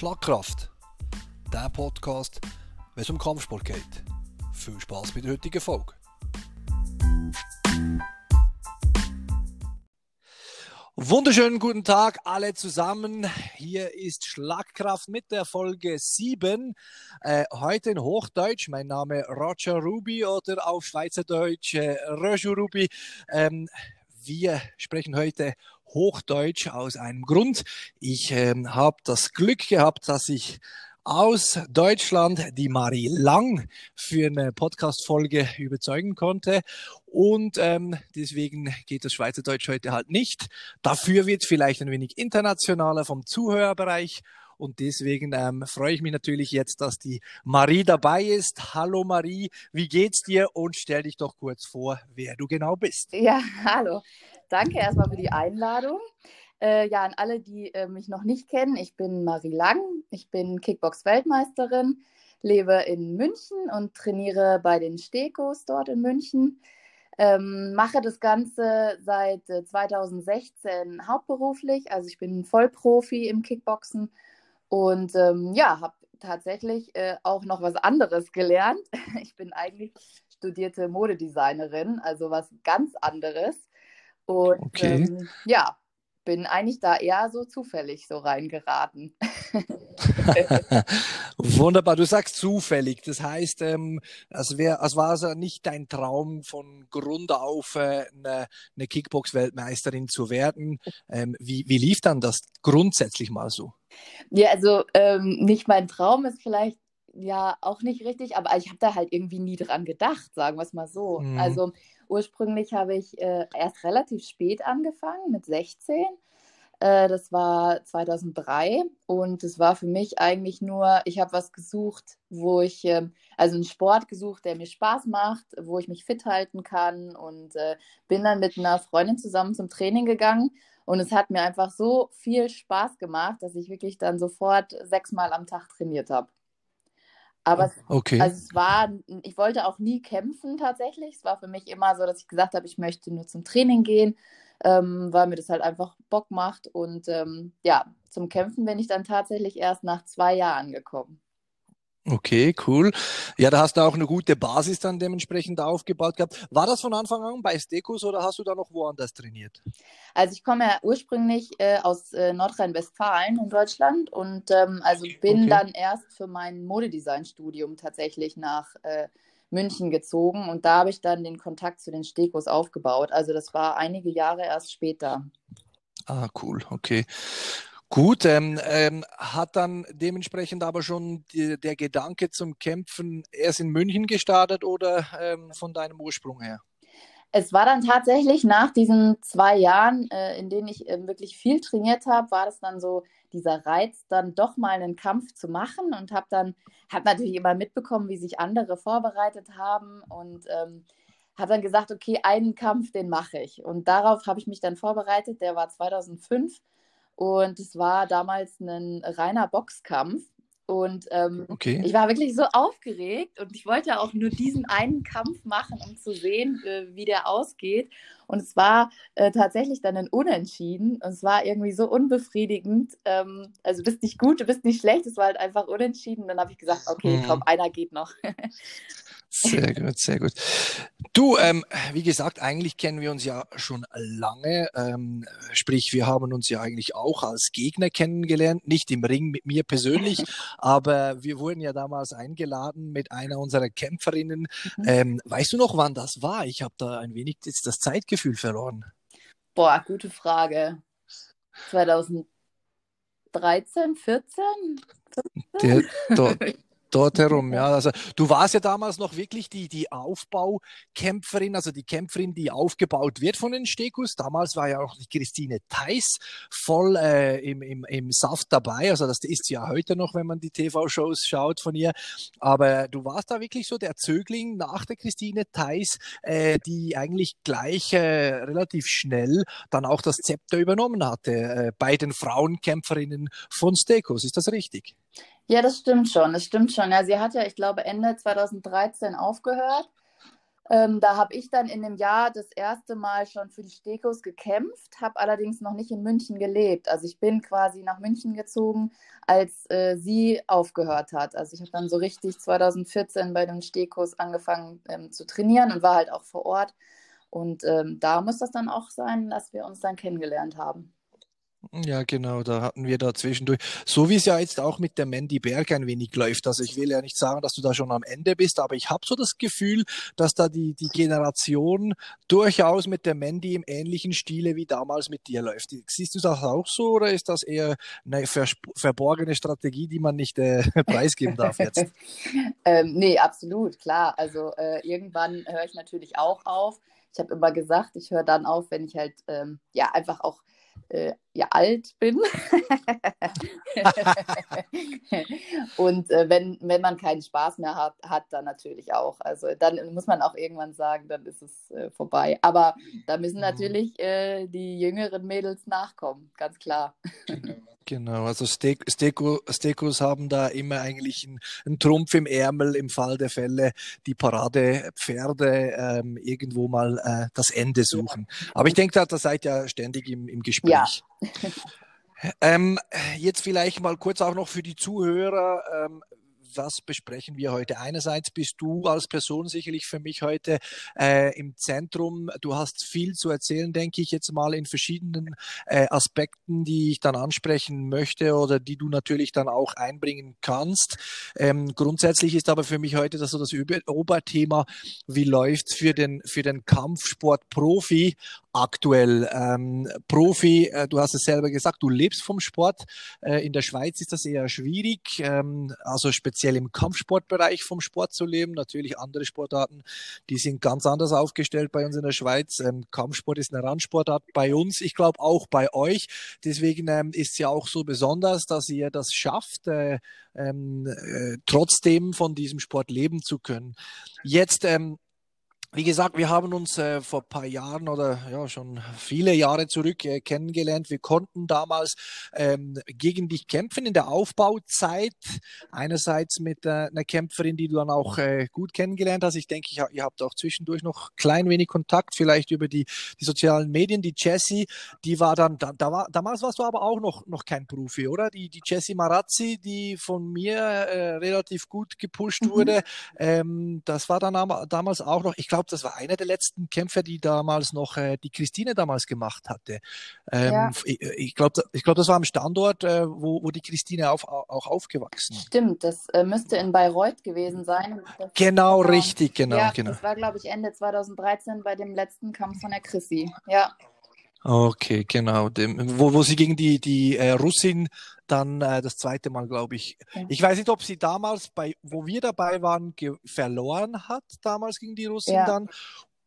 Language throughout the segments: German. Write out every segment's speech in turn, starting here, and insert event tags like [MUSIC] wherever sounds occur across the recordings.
Schlagkraft, der Podcast, wenn es um Kampfsport geht. Viel Spaß bei der heutigen Folge. Wunderschönen guten Tag alle zusammen. Hier ist Schlagkraft mit der Folge 7. Äh, heute in Hochdeutsch. Mein Name Roger Ruby oder auf Schweizerdeutsch äh, Roger Ruby. Ähm, wir sprechen heute Hochdeutsch aus einem Grund. Ich ähm, habe das Glück gehabt, dass ich aus Deutschland die Marie Lang für eine Podcast-Folge überzeugen konnte. Und ähm, deswegen geht das Schweizerdeutsch heute halt nicht. Dafür wird vielleicht ein wenig internationaler vom Zuhörerbereich. Und deswegen ähm, freue ich mich natürlich jetzt, dass die Marie dabei ist. Hallo Marie, wie geht's dir? Und stell dich doch kurz vor, wer du genau bist. Ja, [LAUGHS] hallo. Danke erstmal für die Einladung. Äh, ja, an alle, die äh, mich noch nicht kennen, ich bin Marie Lang, ich bin Kickbox-Weltmeisterin, lebe in München und trainiere bei den Stekos dort in München. Ähm, mache das Ganze seit äh, 2016 hauptberuflich, also ich bin Vollprofi im Kickboxen und ähm, ja, habe tatsächlich äh, auch noch was anderes [LAUGHS] gelernt. Ich bin eigentlich studierte Modedesignerin, also was ganz anderes. Und okay. ähm, ja, bin eigentlich da eher so zufällig so reingeraten. [LAUGHS] Wunderbar, du sagst zufällig. Das heißt, ähm, als, wär, als war es ja nicht dein Traum, von Grund auf äh, eine, eine Kickbox-Weltmeisterin zu werden. Ähm, wie, wie lief dann das grundsätzlich mal so? Ja, also ähm, nicht mein Traum ist vielleicht ja auch nicht richtig, aber ich habe da halt irgendwie nie dran gedacht, sagen wir es mal so. Mhm. Also Ursprünglich habe ich äh, erst relativ spät angefangen, mit 16. Äh, das war 2003 und es war für mich eigentlich nur, ich habe was gesucht, wo ich, äh, also einen Sport gesucht, der mir Spaß macht, wo ich mich fit halten kann und äh, bin dann mit einer Freundin zusammen zum Training gegangen. Und es hat mir einfach so viel Spaß gemacht, dass ich wirklich dann sofort sechsmal am Tag trainiert habe. Aber okay. also es war, ich wollte auch nie kämpfen tatsächlich. Es war für mich immer so, dass ich gesagt habe, ich möchte nur zum Training gehen, ähm, weil mir das halt einfach Bock macht. Und ähm, ja, zum Kämpfen bin ich dann tatsächlich erst nach zwei Jahren gekommen. Okay, cool. Ja, da hast du auch eine gute Basis dann dementsprechend aufgebaut gehabt. War das von Anfang an bei Stekos oder hast du da noch woanders trainiert? Also ich komme ja ursprünglich äh, aus äh, Nordrhein-Westfalen in Deutschland und ähm, also bin okay. dann erst für mein Modedesign-Studium tatsächlich nach äh, München gezogen und da habe ich dann den Kontakt zu den Stekos aufgebaut. Also das war einige Jahre erst später. Ah, cool, okay. Gut, ähm, ähm, hat dann dementsprechend aber schon die, der Gedanke zum Kämpfen erst in München gestartet oder ähm, von deinem Ursprung her? Es war dann tatsächlich nach diesen zwei Jahren, äh, in denen ich äh, wirklich viel trainiert habe, war das dann so dieser Reiz, dann doch mal einen Kampf zu machen und habe dann, habe natürlich immer mitbekommen, wie sich andere vorbereitet haben und ähm, habe dann gesagt, okay, einen Kampf, den mache ich. Und darauf habe ich mich dann vorbereitet. Der war 2005 und es war damals ein reiner Boxkampf. Und ähm, okay. ich war wirklich so aufgeregt und ich wollte auch nur diesen einen Kampf machen, um zu sehen, äh, wie der ausgeht. Und es war äh, tatsächlich dann ein Unentschieden. Und es war irgendwie so unbefriedigend. Ähm, also du bist nicht gut, du bist nicht schlecht, es war halt einfach unentschieden. Und dann habe ich gesagt, okay, mhm. komm, einer geht noch. [LAUGHS] Sehr gut, sehr gut. Du, ähm, wie gesagt, eigentlich kennen wir uns ja schon lange. Ähm, sprich, wir haben uns ja eigentlich auch als Gegner kennengelernt, nicht im Ring mit mir persönlich, [LAUGHS] aber wir wurden ja damals eingeladen mit einer unserer Kämpferinnen. Mhm. Ähm, weißt du noch, wann das war? Ich habe da ein wenig jetzt das Zeitgefühl verloren. Boah, gute Frage. 2013, 14? 15? Der, [LAUGHS] dort herum, ja. Also du warst ja damals noch wirklich die, die Aufbaukämpferin, also die Kämpferin, die aufgebaut wird von den Stekus. Damals war ja auch die Christine Theiss voll äh, im, im, im Saft dabei. Also das ist sie ja heute noch, wenn man die TV-Shows schaut von ihr. Aber du warst da wirklich so der Zögling nach der Christine Theiss, äh, die eigentlich gleich äh, relativ schnell dann auch das Zepter übernommen hatte äh, bei den Frauenkämpferinnen von Stekos. Ist das richtig? Ja, das stimmt schon, das stimmt schon. Ja, sie hat ja, ich glaube, Ende 2013 aufgehört. Ähm, da habe ich dann in dem Jahr das erste Mal schon für die Stekos gekämpft, habe allerdings noch nicht in München gelebt. Also ich bin quasi nach München gezogen, als äh, sie aufgehört hat. Also ich habe dann so richtig 2014 bei den Stekos angefangen ähm, zu trainieren und war halt auch vor Ort. Und ähm, da muss das dann auch sein, dass wir uns dann kennengelernt haben. Ja, genau, da hatten wir da zwischendurch, so wie es ja jetzt auch mit der Mandy Berg ein wenig läuft. Also ich will ja nicht sagen, dass du da schon am Ende bist, aber ich habe so das Gefühl, dass da die, die Generation durchaus mit der Mandy im ähnlichen Stile wie damals mit dir läuft. Siehst du das auch so oder ist das eher eine verborgene Strategie, die man nicht äh, [LAUGHS] preisgeben darf jetzt? [LAUGHS] ähm, nee, absolut, klar. Also äh, irgendwann höre ich natürlich auch auf. Ich habe immer gesagt, ich höre dann auf, wenn ich halt ähm, ja einfach auch äh, ja alt bin. [LAUGHS] und äh, wenn, wenn man keinen Spaß mehr hat, hat, dann natürlich auch. Also dann muss man auch irgendwann sagen, dann ist es äh, vorbei. Aber da müssen mhm. natürlich äh, die jüngeren Mädels nachkommen, ganz klar. Genau, also Steko, Stekos haben da immer eigentlich einen, einen, Trumpf im Ärmel im Fall der Fälle, die Paradepferde ähm, irgendwo mal äh, das Ende suchen. Aber ich denke, da, da seid ihr ständig im, im Gespräch. Ja. [LAUGHS] ähm, jetzt vielleicht mal kurz auch noch für die Zuhörer. Ähm, was besprechen wir heute? Einerseits bist du als Person sicherlich für mich heute äh, im Zentrum. Du hast viel zu erzählen, denke ich jetzt mal in verschiedenen äh, Aspekten, die ich dann ansprechen möchte oder die du natürlich dann auch einbringen kannst. Ähm, grundsätzlich ist aber für mich heute das so das Oberthema, wie läuft für den für den Kampfsport Profi aktuell ähm, Profi. Äh, du hast es selber gesagt, du lebst vom Sport. Äh, in der Schweiz ist das eher schwierig, ähm, also speziell im Kampfsportbereich vom Sport zu leben. Natürlich andere Sportarten, die sind ganz anders aufgestellt bei uns in der Schweiz. Ähm, Kampfsport ist eine Randsportart bei uns, ich glaube auch bei euch. Deswegen ähm, ist es ja auch so besonders, dass ihr das schafft, äh, ähm, äh, trotzdem von diesem Sport leben zu können. Jetzt ähm, wie gesagt, wir haben uns äh, vor paar Jahren oder ja schon viele Jahre zurück äh, kennengelernt. Wir konnten damals ähm, gegen dich kämpfen in der Aufbauzeit. Einerseits mit äh, einer Kämpferin, die du dann auch äh, gut kennengelernt hast. Ich denke, ich, ihr habt auch zwischendurch noch klein wenig Kontakt, vielleicht über die, die sozialen Medien. Die Jessie, die war dann, da, da war, damals warst du aber auch noch, noch kein Profi, oder? Die, die Jessie Marazzi, die von mir äh, relativ gut gepusht mhm. wurde. Ähm, das war dann damals auch noch, ich glaube, glaube, das war einer der letzten Kämpfer, die damals noch äh, die Christine damals gemacht hatte. Ähm, ja. Ich, ich glaube, ich glaub, das war am Standort, äh, wo, wo die Christine auf, auch aufgewachsen ist. Stimmt, das äh, müsste in Bayreuth gewesen sein. Das genau, war, richtig, genau, ja, genau. Das war, glaube ich, Ende 2013 bei dem letzten Kampf von der Chrissy. Ja. Okay, genau. Dem, wo, wo sie gegen die, die äh, Russin dann äh, das zweite Mal, glaube ich. Ja. Ich weiß nicht, ob sie damals, bei, wo wir dabei waren, verloren hat, damals gegen die Russin ja. dann.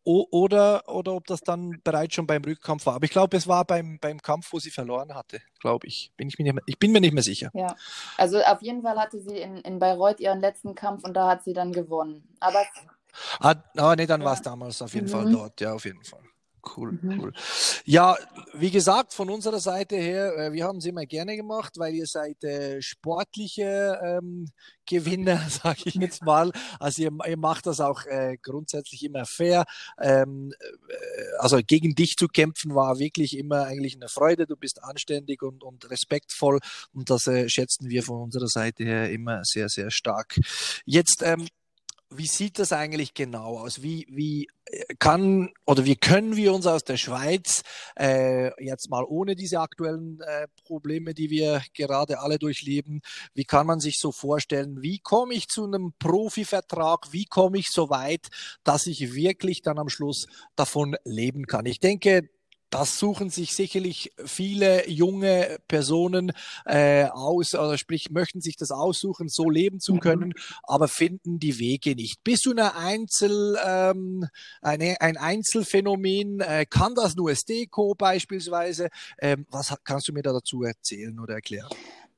O oder, oder ob das dann bereits schon beim Rückkampf war. Aber ich glaube, es war beim, beim Kampf, wo sie verloren hatte, glaube ich. Bin ich, mir nicht mehr, ich bin mir nicht mehr sicher. Ja, also auf jeden Fall hatte sie in, in Bayreuth ihren letzten Kampf und da hat sie dann gewonnen. Aber. Ah, ah nee, dann ja. war es damals auf jeden mhm. Fall dort, ja, auf jeden Fall. Cool, mhm. cool. Ja, wie gesagt, von unserer Seite her, äh, wir haben es immer gerne gemacht, weil ihr seid äh, sportliche ähm, Gewinner, [LAUGHS] sage ich jetzt mal. Also ihr, ihr macht das auch äh, grundsätzlich immer fair. Ähm, äh, also gegen dich zu kämpfen war wirklich immer eigentlich eine Freude. Du bist anständig und, und respektvoll und das äh, schätzen wir von unserer Seite her immer sehr, sehr stark. Jetzt ähm, wie sieht das eigentlich genau aus? Wie, wie äh, kann oder wie können wir uns aus der Schweiz äh, jetzt mal ohne diese aktuellen äh, Probleme, die wir gerade alle durchleben, wie kann man sich so vorstellen, wie komme ich zu einem Profivertrag, wie komme ich so weit, dass ich wirklich dann am Schluss davon leben kann? Ich denke, das suchen sich sicherlich viele junge Personen äh, aus, oder sprich, möchten sich das aussuchen, so leben zu mhm. können, mhm. aber finden die Wege nicht. Bist du eine Einzel, ähm, eine, ein Einzelfenomen? Äh, kann das nur SDCO beispielsweise? Ähm, was kannst du mir da dazu erzählen oder erklären?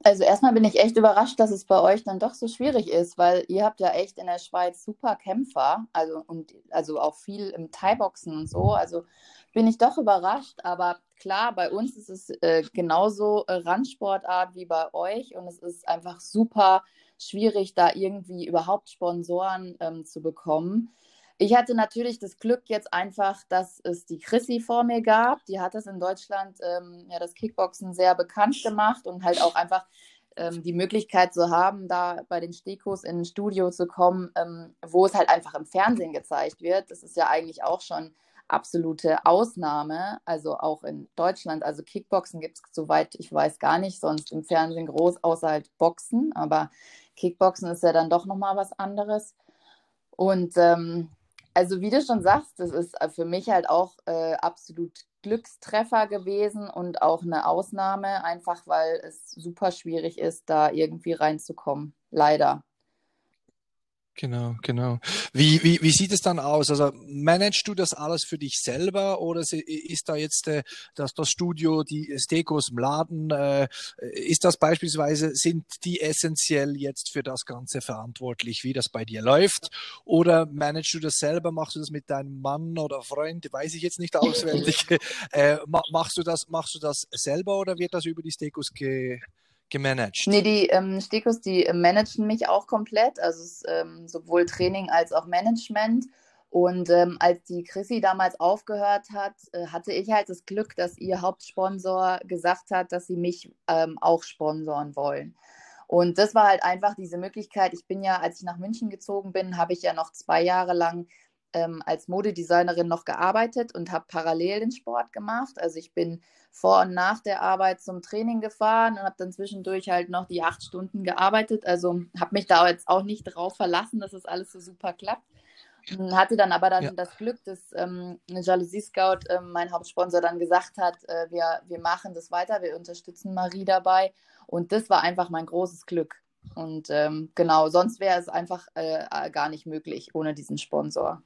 Also erstmal bin ich echt überrascht, dass es bei euch dann doch so schwierig ist, weil ihr habt ja echt in der Schweiz super Kämpfer, also und also auch viel im Thai-Boxen und so. Also bin ich doch überrascht. Aber klar, bei uns ist es äh, genauso äh, Randsportart wie bei euch und es ist einfach super schwierig, da irgendwie überhaupt Sponsoren ähm, zu bekommen. Ich hatte natürlich das Glück jetzt einfach, dass es die Chrissy vor mir gab. Die hat es in Deutschland ähm, ja das Kickboxen sehr bekannt gemacht und halt auch einfach ähm, die Möglichkeit zu haben, da bei den Stekos in ein Studio zu kommen, ähm, wo es halt einfach im Fernsehen gezeigt wird. Das ist ja eigentlich auch schon absolute Ausnahme, also auch in Deutschland. Also Kickboxen gibt es, soweit ich weiß, gar nicht, sonst im Fernsehen groß, außer halt Boxen. Aber Kickboxen ist ja dann doch nochmal was anderes. Und ähm, also wie du schon sagst, das ist äh, für mich halt auch äh, absolut Glückstreffer gewesen und auch eine Ausnahme, einfach weil es super schwierig ist, da irgendwie reinzukommen. Leider. Genau, genau. Wie, wie, wie sieht es dann aus? Also managst du das alles für dich selber oder ist da jetzt äh, das, das Studio, die Stekos im Laden, äh, ist das beispielsweise, sind die essentiell jetzt für das Ganze verantwortlich, wie das bei dir läuft? Oder managst du das selber? Machst du das mit deinem Mann oder Freund? Weiß ich jetzt nicht auswendig. [LAUGHS] äh, machst du das, machst du das selber oder wird das über die Stekos ge gemanagt? Nee, die ähm, Stekos, die äh, managen mich auch komplett, also ähm, sowohl Training als auch Management. Und ähm, als die Chrissy damals aufgehört hat, äh, hatte ich halt das Glück, dass ihr Hauptsponsor gesagt hat, dass sie mich ähm, auch sponsoren wollen. Und das war halt einfach diese Möglichkeit. Ich bin ja, als ich nach München gezogen bin, habe ich ja noch zwei Jahre lang ähm, als Modedesignerin noch gearbeitet und habe parallel den Sport gemacht. Also ich bin vor und nach der Arbeit zum Training gefahren und habe dann zwischendurch halt noch die acht Stunden gearbeitet. Also habe mich da jetzt auch nicht drauf verlassen, dass es alles so super klappt. Hatte dann aber dann ja. das Glück, dass ähm, Jalousie Scout, äh, mein Hauptsponsor, dann gesagt hat, äh, wir, wir machen das weiter, wir unterstützen Marie dabei. Und das war einfach mein großes Glück. Und ähm, genau, sonst wäre es einfach äh, gar nicht möglich ohne diesen Sponsor.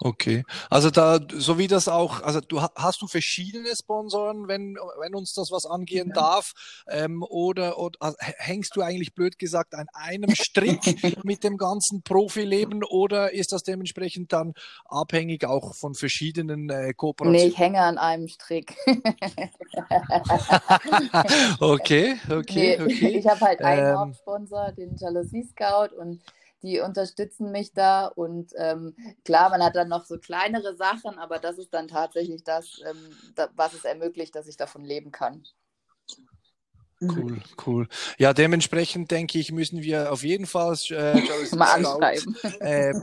Okay, also da, so wie das auch, also du hast du verschiedene Sponsoren, wenn, wenn uns das was angehen ja. darf, ähm, oder, oder also hängst du eigentlich blöd gesagt an einem Strick [LAUGHS] mit dem ganzen Profileben oder ist das dementsprechend dann abhängig auch von verschiedenen äh, Kooperationen? Nee, ich hänge an einem Strick. [LAUGHS] okay, okay, nee, okay. Ich habe halt einen ähm, Hauptsponsor, den Jalousie Scout und die unterstützen mich da. Und ähm, klar, man hat dann noch so kleinere Sachen, aber das ist dann tatsächlich das, ähm, da, was es ermöglicht, dass ich davon leben kann. Cool, cool. Ja, dementsprechend denke ich, müssen wir auf jeden Fall äh, [LAUGHS] mal anschreiben. Äh,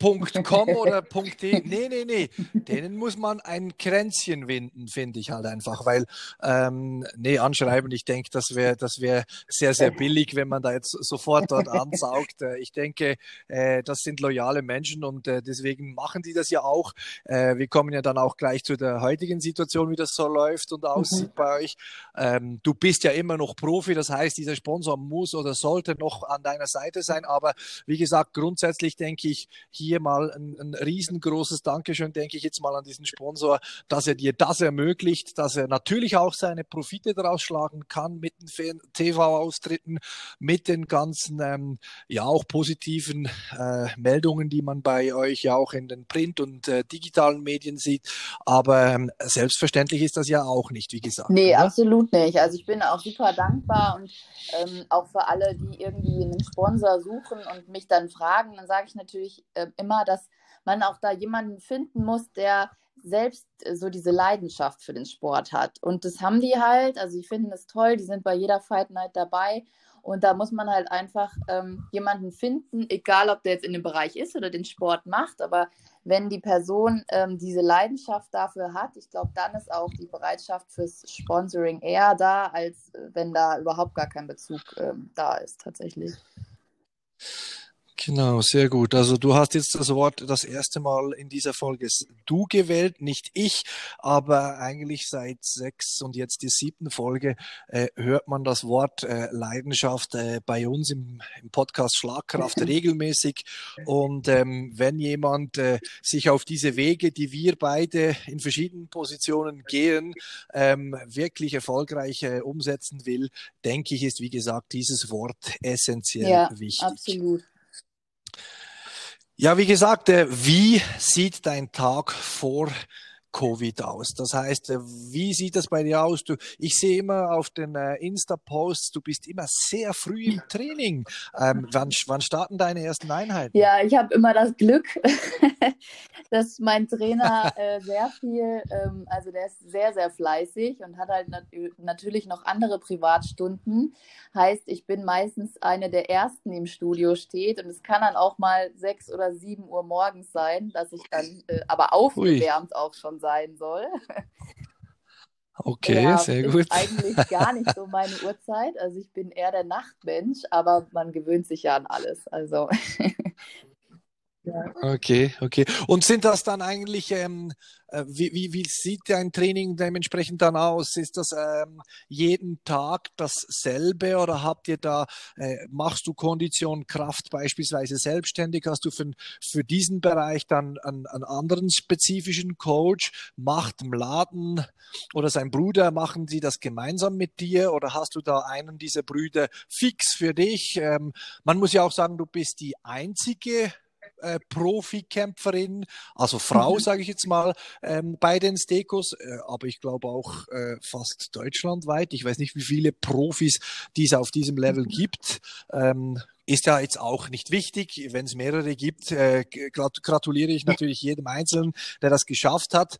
.com oder [LAUGHS] .de. Nee, nee, nee. Denen muss man ein Kränzchen winden, finde ich halt einfach, weil, ähm, nee, anschreiben, ich denke, das wäre das wäre sehr, sehr billig, wenn man da jetzt sofort dort [LAUGHS] ansaugt. Äh, ich denke, äh, das sind loyale Menschen und äh, deswegen machen die das ja auch. Äh, wir kommen ja dann auch gleich zu der heutigen Situation, wie das so läuft und aussieht mhm. bei euch. Ähm, du bist ja immer noch Profi, das heißt, dieser Sponsor muss oder sollte noch an deiner Seite sein, aber wie gesagt, grundsätzlich denke ich, hier hier mal ein, ein riesengroßes Dankeschön, denke ich jetzt mal an diesen Sponsor, dass er dir das ermöglicht, dass er natürlich auch seine Profite daraus schlagen kann mit den TV-Austritten, mit den ganzen, ähm, ja auch positiven äh, Meldungen, die man bei euch ja auch in den Print- und äh, digitalen Medien sieht. Aber ähm, selbstverständlich ist das ja auch nicht, wie gesagt. Nee, oder? absolut nicht. Also ich bin auch super dankbar und ähm, auch für alle, die irgendwie einen Sponsor suchen und mich dann fragen, dann sage ich natürlich, äh, immer, dass man auch da jemanden finden muss, der selbst äh, so diese Leidenschaft für den Sport hat. Und das haben die halt. Also, die finden es toll, die sind bei jeder Fight Night dabei. Und da muss man halt einfach ähm, jemanden finden, egal ob der jetzt in dem Bereich ist oder den Sport macht. Aber wenn die Person ähm, diese Leidenschaft dafür hat, ich glaube, dann ist auch die Bereitschaft fürs Sponsoring eher da, als äh, wenn da überhaupt gar kein Bezug ähm, da ist, tatsächlich. Genau, sehr gut. Also du hast jetzt das Wort das erste Mal in dieser Folge du gewählt, nicht ich, aber eigentlich seit sechs und jetzt die siebten Folge äh, hört man das Wort äh, Leidenschaft äh, bei uns im, im, Podcast Schlagkraft [LAUGHS] regelmäßig. Und ähm, wenn jemand äh, sich auf diese Wege, die wir beide in verschiedenen Positionen gehen, ähm, wirklich erfolgreich äh, umsetzen will, denke ich, ist wie gesagt dieses Wort essentiell ja, wichtig. Absolut. Ja, wie gesagt, äh, wie sieht dein Tag vor Covid aus? Das heißt, äh, wie sieht das bei dir aus? Du, ich sehe immer auf den äh, Insta-Posts, du bist immer sehr früh im Training. Ähm, [LAUGHS] wann, wann starten deine ersten Einheiten? Ja, ich habe immer das Glück, [LAUGHS] dass mein Trainer äh, sehr viel, ähm, also der ist sehr, sehr fleißig und hat halt nat natürlich noch andere Privatstunden. Heißt, ich bin meistens eine der ersten, die im Studio steht und es kann dann auch mal sechs oder sieben Uhr morgens sein, dass ich dann äh, aber aufgewärmt Ui. auch schon sein soll. Okay, ja, sehr gut. Ist eigentlich gar nicht so meine Uhrzeit. Also ich bin eher der Nachtmensch, aber man gewöhnt sich ja an alles. Also Okay, okay. Und sind das dann eigentlich, ähm, äh, wie, wie, wie sieht dein Training dementsprechend dann aus? Ist das ähm, jeden Tag dasselbe oder habt ihr da, äh, machst du Kondition, Kraft beispielsweise selbstständig? Hast du für, für diesen Bereich dann einen, einen anderen spezifischen Coach? Macht Mladen oder sein Bruder, machen sie das gemeinsam mit dir oder hast du da einen dieser Brüder fix für dich? Ähm, man muss ja auch sagen, du bist die einzige äh, Profikämpferin, also Frau, mhm. sage ich jetzt mal, ähm, bei den Stekos, äh, aber ich glaube auch äh, fast deutschlandweit. Ich weiß nicht, wie viele Profis dies auf diesem Level mhm. gibt. Ähm, ist ja jetzt auch nicht wichtig. Wenn es mehrere gibt, äh, gratuliere ich natürlich jedem Einzelnen, der das geschafft hat.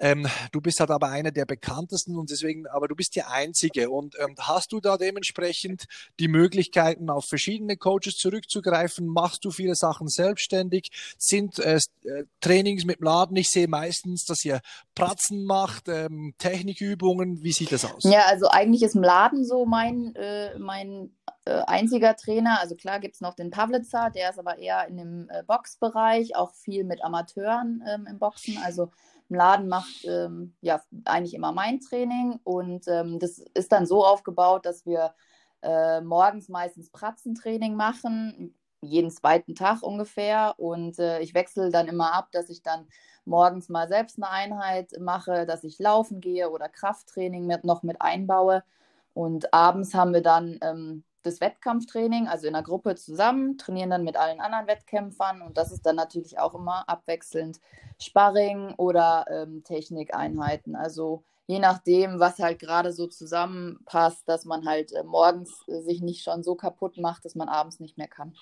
Ähm, du bist halt aber einer der bekanntesten und deswegen, aber du bist der Einzige. Und ähm, hast du da dementsprechend die Möglichkeiten, auf verschiedene Coaches zurückzugreifen? Machst du viele Sachen selbstständig? Sind äh, äh Trainings mit Laden? Ich sehe meistens, dass ihr Pratzen macht, ähm, Technikübungen. Wie sieht das aus? Ja, also eigentlich ist im Laden so mein, äh, mein äh, einziger Trainer. Also klar gibt es noch den Pavlitzer, der ist aber eher in dem äh, Boxbereich, auch viel mit Amateuren ähm, im Boxen. Also im Laden macht ähm, ja eigentlich immer mein Training. Und ähm, das ist dann so aufgebaut, dass wir äh, morgens meistens Pratzentraining machen, jeden zweiten Tag ungefähr. Und äh, ich wechsle dann immer ab, dass ich dann morgens mal selbst eine Einheit mache, dass ich laufen gehe oder Krafttraining mit, noch mit einbaue. Und abends haben wir dann ähm, das Wettkampftraining, also in der Gruppe zusammen, trainieren dann mit allen anderen Wettkämpfern und das ist dann natürlich auch immer abwechselnd Sparring oder ähm, Technikeinheiten. Also je nachdem, was halt gerade so zusammenpasst, dass man halt äh, morgens äh, sich nicht schon so kaputt macht, dass man abends nicht mehr kann.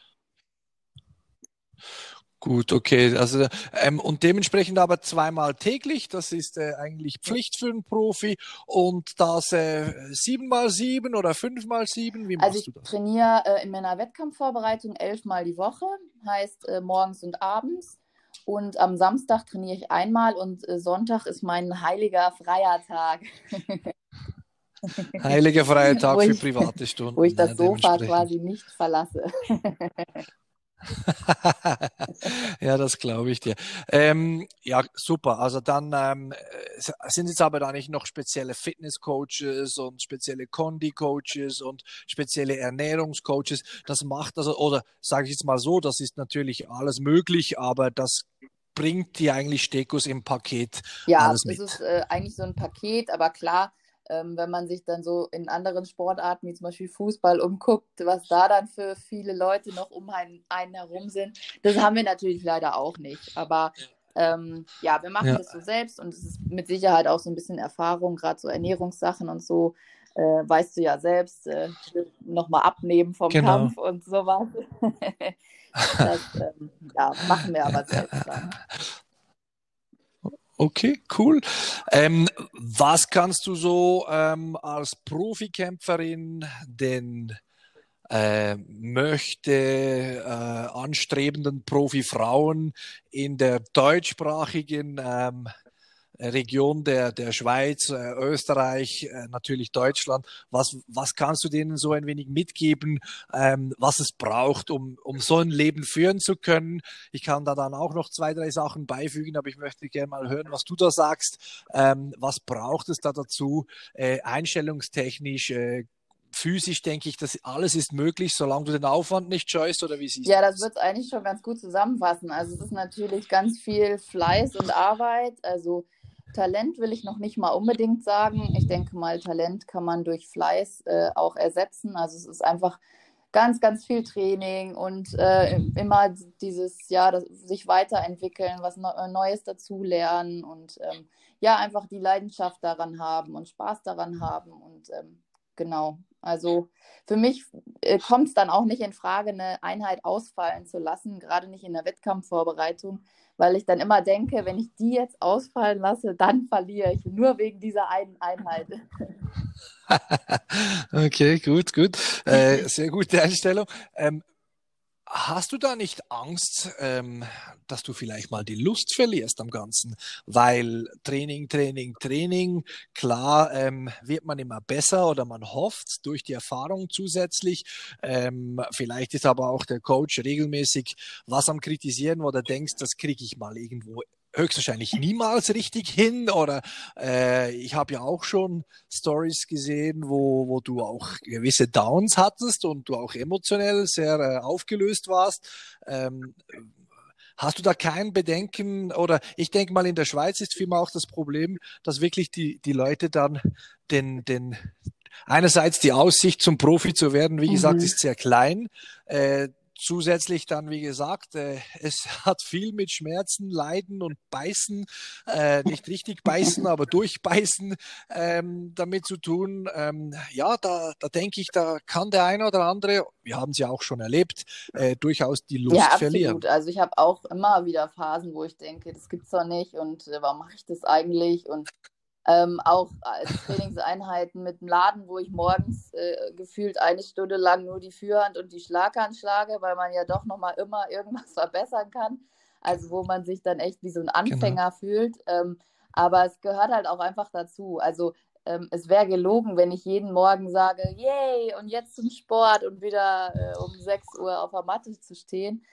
Gut, okay. Also ähm, und dementsprechend aber zweimal täglich. Das ist äh, eigentlich Pflicht für einen Profi. Und das äh, sieben mal sieben oder fünf mal sieben. Wie machst also du das? Ich trainiere äh, in meiner Wettkampfvorbereitung elfmal die Woche, heißt äh, morgens und abends. Und am Samstag trainiere ich einmal und äh, Sonntag ist mein heiliger freier Tag. Heiliger freier Tag für [LAUGHS] private Stunden. Wo ich das Sofa quasi nicht verlasse. [LAUGHS] [LAUGHS] ja, das glaube ich dir. Ähm, ja, super. Also dann ähm, sind jetzt aber da nicht noch spezielle Fitness-Coaches und spezielle Condi-Coaches und spezielle Ernährungscoaches. Das macht also, oder sage ich jetzt mal so, das ist natürlich alles möglich, aber das bringt dir eigentlich Stekus im Paket ja, alles mit. Ja, es ist äh, eigentlich so ein Paket, aber klar, ähm, wenn man sich dann so in anderen Sportarten wie zum Beispiel Fußball umguckt, was da dann für viele Leute noch um einen, einen herum sind, das haben wir natürlich leider auch nicht. Aber ähm, ja, wir machen ja. das so selbst und es ist mit Sicherheit auch so ein bisschen Erfahrung, gerade so Ernährungssachen und so. Äh, weißt du ja selbst, äh, nochmal abnehmen vom genau. Kampf und sowas. [LAUGHS] das ähm, ja, machen wir aber selbst dann. [LAUGHS] Okay, cool. Ähm, was kannst du so ähm, als Profikämpferin den äh, möchte äh, anstrebenden Profifrauen in der deutschsprachigen ähm, Region der, der Schweiz, äh, Österreich, äh, natürlich Deutschland. Was, was kannst du denen so ein wenig mitgeben, ähm, was es braucht, um, um so ein Leben führen zu können? Ich kann da dann auch noch zwei, drei Sachen beifügen, aber ich möchte gerne mal hören, was du da sagst. Ähm, was braucht es da dazu, äh, einstellungstechnisch, äh, physisch denke ich, dass alles ist möglich, solange du den Aufwand nicht scheust oder wie siehst du Ja, das wird es eigentlich schon ganz gut zusammenfassen. Also es ist natürlich ganz viel Fleiß und Arbeit. Also Talent will ich noch nicht mal unbedingt sagen. Ich denke mal, Talent kann man durch Fleiß äh, auch ersetzen. Also es ist einfach ganz, ganz viel Training und äh, immer dieses, ja, das, sich weiterentwickeln, was Neues dazulernen und ähm, ja, einfach die Leidenschaft daran haben und Spaß daran haben und ähm, genau. Also für mich äh, kommt es dann auch nicht in Frage, eine Einheit ausfallen zu lassen, gerade nicht in der Wettkampfvorbereitung, weil ich dann immer denke, wenn ich die jetzt ausfallen lasse, dann verliere ich nur wegen dieser einen Einheit. [LAUGHS] okay, gut, gut. Äh, sehr gute Einstellung. Ähm, Hast du da nicht Angst, ähm, dass du vielleicht mal die Lust verlierst am Ganzen? Weil Training, Training, Training, klar ähm, wird man immer besser oder man hofft durch die Erfahrung zusätzlich. Ähm, vielleicht ist aber auch der Coach regelmäßig was am Kritisieren, du denkst, das kriege ich mal irgendwo höchstwahrscheinlich niemals richtig hin. Oder äh, ich habe ja auch schon Stories gesehen, wo, wo du auch gewisse Downs hattest und du auch emotionell sehr äh, aufgelöst warst. Ähm, Hast du da kein Bedenken oder ich denke mal, in der Schweiz ist vielmehr auch das Problem, dass wirklich die, die Leute dann den, den, einerseits die Aussicht zum Profi zu werden, wie mhm. gesagt, ist sehr klein. Äh, Zusätzlich dann, wie gesagt, äh, es [LAUGHS] hat viel mit Schmerzen, Leiden und Beißen, äh, nicht richtig beißen, aber [LAUGHS] durchbeißen ähm, damit zu tun. Ähm, ja, da, da denke ich, da kann der eine oder andere, wir haben es ja auch schon erlebt, äh, durchaus die Lust ja, absolut. verlieren. Also ich habe auch immer wieder Phasen, wo ich denke, das gibt's doch nicht und äh, warum mache ich das eigentlich? Und ähm, auch als Trainingseinheiten mit dem Laden, wo ich morgens äh, gefühlt eine Stunde lang nur die Führhand und die Schlaghand schlage, weil man ja doch nochmal immer irgendwas [LAUGHS] verbessern kann. Also wo man sich dann echt wie so ein genau. Anfänger genau. fühlt. Ähm, aber es gehört halt auch einfach dazu. Also ähm, es wäre gelogen, wenn ich jeden Morgen sage, yay, und jetzt zum Sport und wieder äh, um 6 Uhr auf der Matte zu stehen.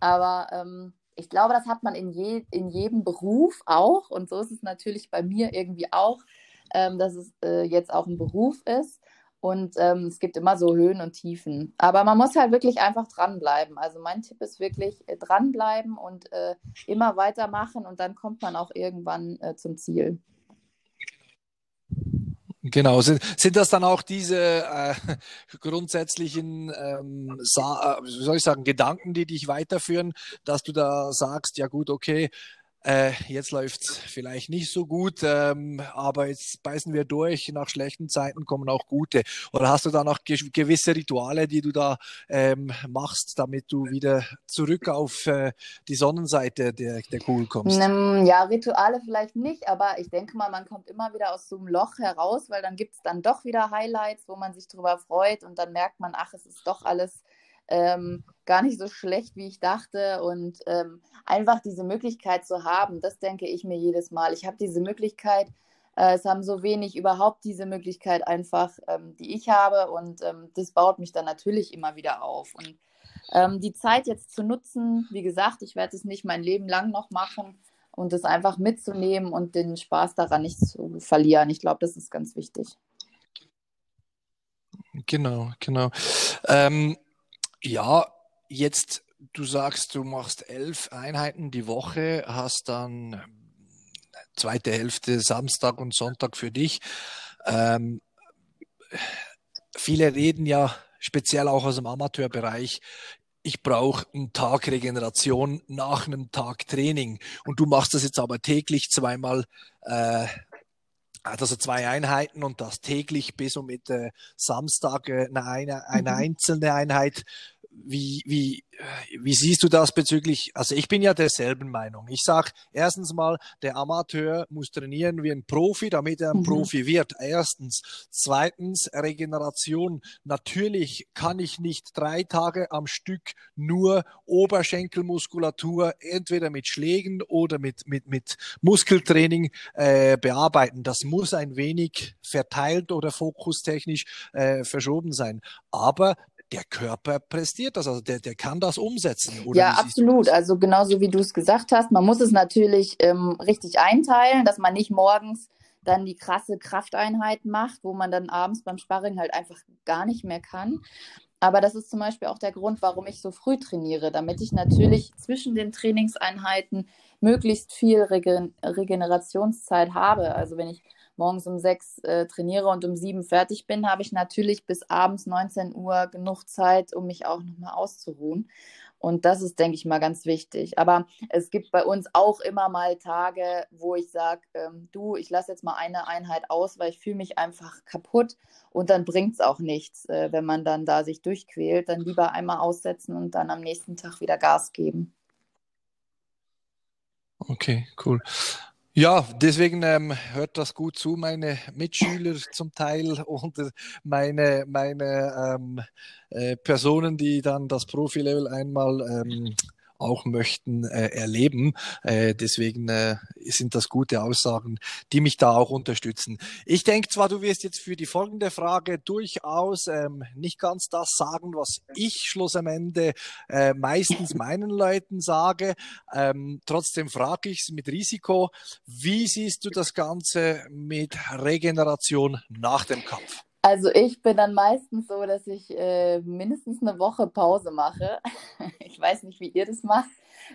Aber ähm, ich glaube, das hat man in, je, in jedem Beruf auch. Und so ist es natürlich bei mir irgendwie auch, ähm, dass es äh, jetzt auch ein Beruf ist. Und ähm, es gibt immer so Höhen und Tiefen. Aber man muss halt wirklich einfach dranbleiben. Also mein Tipp ist wirklich äh, dranbleiben und äh, immer weitermachen und dann kommt man auch irgendwann äh, zum Ziel. Genau, sind, sind das dann auch diese äh, grundsätzlichen, ähm, äh, wie soll ich sagen, Gedanken, die dich weiterführen, dass du da sagst, ja gut, okay, äh, jetzt läuft's vielleicht nicht so gut, ähm, aber jetzt beißen wir durch. Nach schlechten Zeiten kommen auch gute. Oder hast du da noch ge gewisse Rituale, die du da ähm, machst, damit du wieder zurück auf äh, die Sonnenseite der, der Kugel kommst? Ähm, ja, Rituale vielleicht nicht, aber ich denke mal, man kommt immer wieder aus so einem Loch heraus, weil dann gibt's dann doch wieder Highlights, wo man sich drüber freut und dann merkt man, ach, es ist doch alles ähm, gar nicht so schlecht, wie ich dachte. Und ähm, einfach diese Möglichkeit zu haben, das denke ich mir jedes Mal. Ich habe diese Möglichkeit, äh, es haben so wenig überhaupt diese Möglichkeit einfach, ähm, die ich habe. Und ähm, das baut mich dann natürlich immer wieder auf. Und ähm, die Zeit jetzt zu nutzen, wie gesagt, ich werde es nicht mein Leben lang noch machen und es einfach mitzunehmen und den Spaß daran nicht zu verlieren. Ich glaube, das ist ganz wichtig. Genau, genau. Ähm, ja, jetzt, du sagst, du machst elf Einheiten die Woche, hast dann ähm, zweite Hälfte Samstag und Sonntag für dich. Ähm, viele reden ja speziell auch aus dem Amateurbereich, ich brauche einen Tag Regeneration nach einem Tag Training. Und du machst das jetzt aber täglich zweimal, äh, also zwei Einheiten und das täglich bis und mit äh, Samstag äh, eine, eine mhm. einzelne Einheit wie, wie, wie siehst du das bezüglich, also ich bin ja derselben Meinung. Ich sage erstens mal, der Amateur muss trainieren wie ein Profi, damit er ein mhm. Profi wird. Erstens. Zweitens, Regeneration. Natürlich kann ich nicht drei Tage am Stück nur Oberschenkelmuskulatur entweder mit Schlägen oder mit, mit, mit Muskeltraining äh, bearbeiten. Das muss ein wenig verteilt oder fokustechnisch äh, verschoben sein. Aber der Körper prestiert das, also der, der kann das umsetzen. ja, absolut. Also genauso wie du es gesagt hast, man muss es natürlich ähm, richtig einteilen, dass man nicht morgens dann die krasse Krafteinheit macht, wo man dann abends beim Sparring halt einfach gar nicht mehr kann. Aber das ist zum Beispiel auch der Grund, warum ich so früh trainiere, damit ich natürlich zwischen den Trainingseinheiten möglichst viel Regen Regenerationszeit habe. Also wenn ich morgens um sechs äh, trainiere und um sieben fertig bin, habe ich natürlich bis abends 19 Uhr genug Zeit, um mich auch nochmal auszuruhen. Und das ist, denke ich mal, ganz wichtig. Aber es gibt bei uns auch immer mal Tage, wo ich sage, ähm, du, ich lasse jetzt mal eine Einheit aus, weil ich fühle mich einfach kaputt und dann bringt es auch nichts, äh, wenn man dann da sich durchquält. Dann lieber einmal aussetzen und dann am nächsten Tag wieder Gas geben. Okay, cool. Ja, deswegen ähm, hört das gut zu, meine Mitschüler zum Teil [LAUGHS] und meine, meine ähm, äh, Personen, die dann das Profilevel einmal ähm, auch möchten äh, erleben. Äh, deswegen äh, sind das gute Aussagen, die mich da auch unterstützen. Ich denke zwar, du wirst jetzt für die folgende Frage durchaus ähm, nicht ganz das sagen, was ich schluss am Ende äh, meistens [LAUGHS] meinen Leuten sage. Ähm, trotzdem frage ich es mit Risiko. Wie siehst du das Ganze mit Regeneration nach dem Kampf? Also ich bin dann meistens so, dass ich äh, mindestens eine Woche Pause mache. [LAUGHS] ich weiß nicht, wie ihr das macht.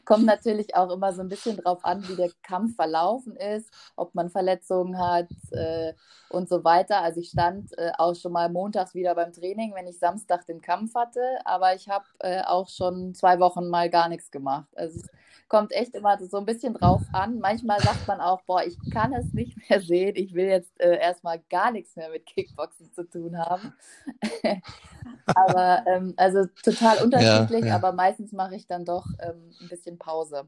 Kommt natürlich auch immer so ein bisschen drauf an, wie der Kampf verlaufen ist, ob man Verletzungen hat äh, und so weiter. Also ich stand äh, auch schon mal montags wieder beim Training, wenn ich Samstag den Kampf hatte, aber ich habe äh, auch schon zwei Wochen mal gar nichts gemacht. Also es kommt echt immer so ein bisschen drauf an. Manchmal sagt man auch, boah, ich kann es nicht mehr sehen, ich will jetzt äh, erstmal gar nichts mehr mit Kickboxen zu tun haben. [LAUGHS] aber ähm, also total unterschiedlich, ja, ja. aber meistens mache ich dann doch ähm, ein bisschen Pause.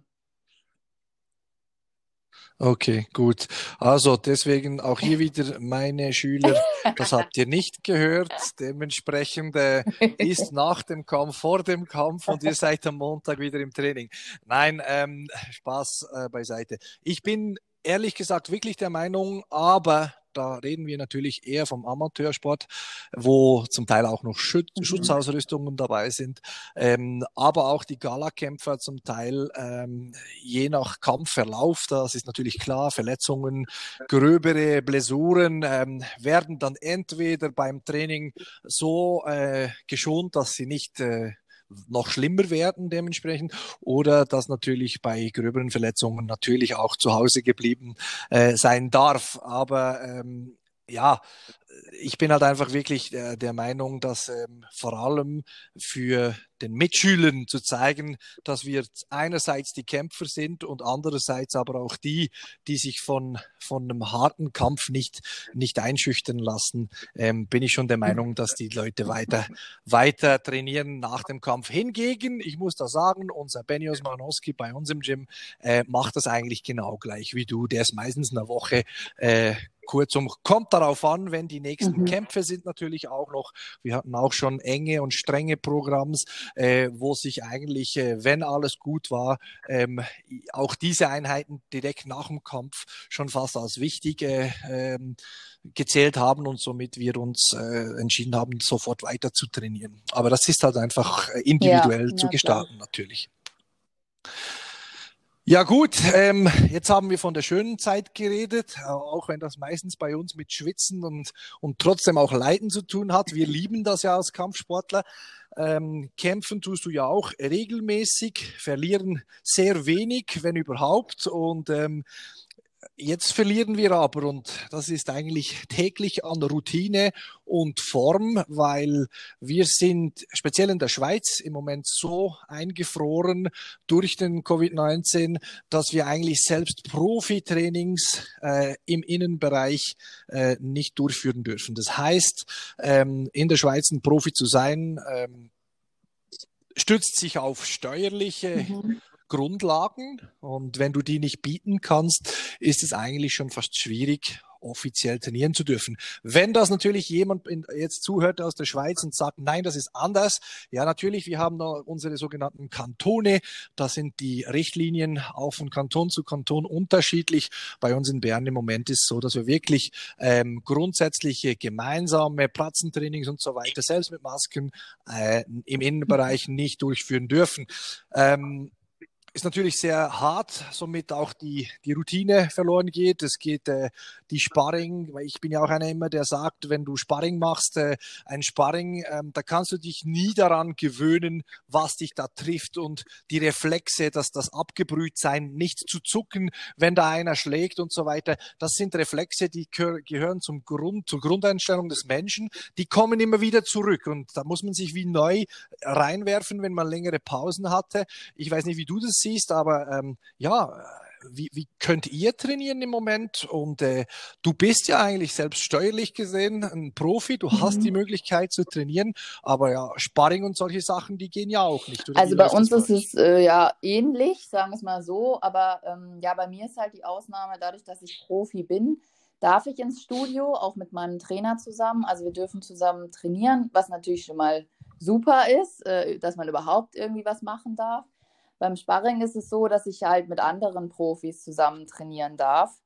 Okay, gut. Also deswegen auch hier wieder meine Schüler, das habt ihr nicht gehört. Dementsprechend äh, ist [LAUGHS] nach dem Kampf, vor dem Kampf und ihr seid am Montag wieder im Training. Nein, ähm, Spaß äh, beiseite. Ich bin ehrlich gesagt wirklich der Meinung, aber da reden wir natürlich eher vom Amateursport, wo zum Teil auch noch Schut mhm. Schutzausrüstungen dabei sind, ähm, aber auch die Galakämpfer zum Teil ähm, je nach Kampfverlauf, das ist natürlich klar, Verletzungen, gröbere Blessuren ähm, werden dann entweder beim Training so äh, geschont, dass sie nicht äh, noch schlimmer werden dementsprechend oder dass natürlich bei gröberen Verletzungen natürlich auch zu Hause geblieben äh, sein darf. Aber ähm, ja, ich bin halt einfach wirklich der, der Meinung, dass ähm, vor allem für den Mitschülern zu zeigen, dass wir einerseits die Kämpfer sind und andererseits aber auch die, die sich von, von einem harten Kampf nicht, nicht einschüchtern lassen, ähm, bin ich schon der Meinung, dass die Leute weiter, weiter trainieren nach dem Kampf. Hingegen, ich muss da sagen, unser Benny Osmanowski bei uns im Gym äh, macht das eigentlich genau gleich wie du. Der ist meistens eine Woche äh, Kurzum, kommt darauf an, wenn die nächsten mhm. Kämpfe sind natürlich auch noch. Wir hatten auch schon enge und strenge Programms, äh, wo sich eigentlich, äh, wenn alles gut war, ähm, auch diese Einheiten direkt nach dem Kampf schon fast als wichtig äh, ähm, gezählt haben und somit wir uns äh, entschieden haben, sofort weiter zu trainieren. Aber das ist halt einfach äh, individuell ja, zu ja, gestalten klar. natürlich. Ja gut, ähm, jetzt haben wir von der schönen Zeit geredet, auch wenn das meistens bei uns mit Schwitzen und, und trotzdem auch Leiden zu tun hat. Wir lieben das ja als Kampfsportler. Ähm, kämpfen tust du ja auch regelmäßig, verlieren sehr wenig, wenn überhaupt. Und ähm, Jetzt verlieren wir aber, und das ist eigentlich täglich an Routine und Form, weil wir sind speziell in der Schweiz im Moment so eingefroren durch den Covid-19, dass wir eigentlich selbst Profi-Trainings äh, im Innenbereich äh, nicht durchführen dürfen. Das heißt, ähm, in der Schweiz ein Profi zu sein, ähm, stützt sich auf steuerliche mhm. Grundlagen. Und wenn du die nicht bieten kannst, ist es eigentlich schon fast schwierig, offiziell trainieren zu dürfen. Wenn das natürlich jemand jetzt zuhört aus der Schweiz und sagt, nein, das ist anders. Ja, natürlich, wir haben da unsere sogenannten Kantone. Da sind die Richtlinien auch von Kanton zu Kanton unterschiedlich. Bei uns in Bern im Moment ist es so, dass wir wirklich ähm, grundsätzliche gemeinsame Platzentrainings und so weiter, selbst mit Masken, äh, im Innenbereich nicht durchführen dürfen. Ähm, ist natürlich sehr hart, somit auch die, die Routine verloren geht. Es geht äh, die Sparring, weil ich bin ja auch einer immer, der sagt, wenn du Sparring machst, äh, ein Sparring, äh, da kannst du dich nie daran gewöhnen, was dich da trifft und die Reflexe, dass das abgebrüht sein, nicht zu zucken, wenn da einer schlägt und so weiter. Das sind Reflexe, die gehören zum Grund, zur Grundeinstellung des Menschen. Die kommen immer wieder zurück und da muss man sich wie neu reinwerfen, wenn man längere Pausen hatte. Ich weiß nicht, wie du das siehst, aber ähm, ja, wie, wie könnt ihr trainieren im Moment? Und äh, du bist ja eigentlich selbst steuerlich gesehen ein Profi, du mhm. hast die Möglichkeit zu trainieren, aber ja, Sparring und solche Sachen, die gehen ja auch nicht. also bei uns ist es äh, ja ähnlich, sagen wir es mal so, aber ähm, ja, bei mir ist halt die Ausnahme, dadurch, dass ich Profi bin, darf ich ins Studio, auch mit meinem Trainer zusammen. Also wir dürfen zusammen trainieren, was natürlich schon mal super ist, äh, dass man überhaupt irgendwie was machen darf. Beim Sparring ist es so, dass ich halt mit anderen Profis zusammen trainieren darf.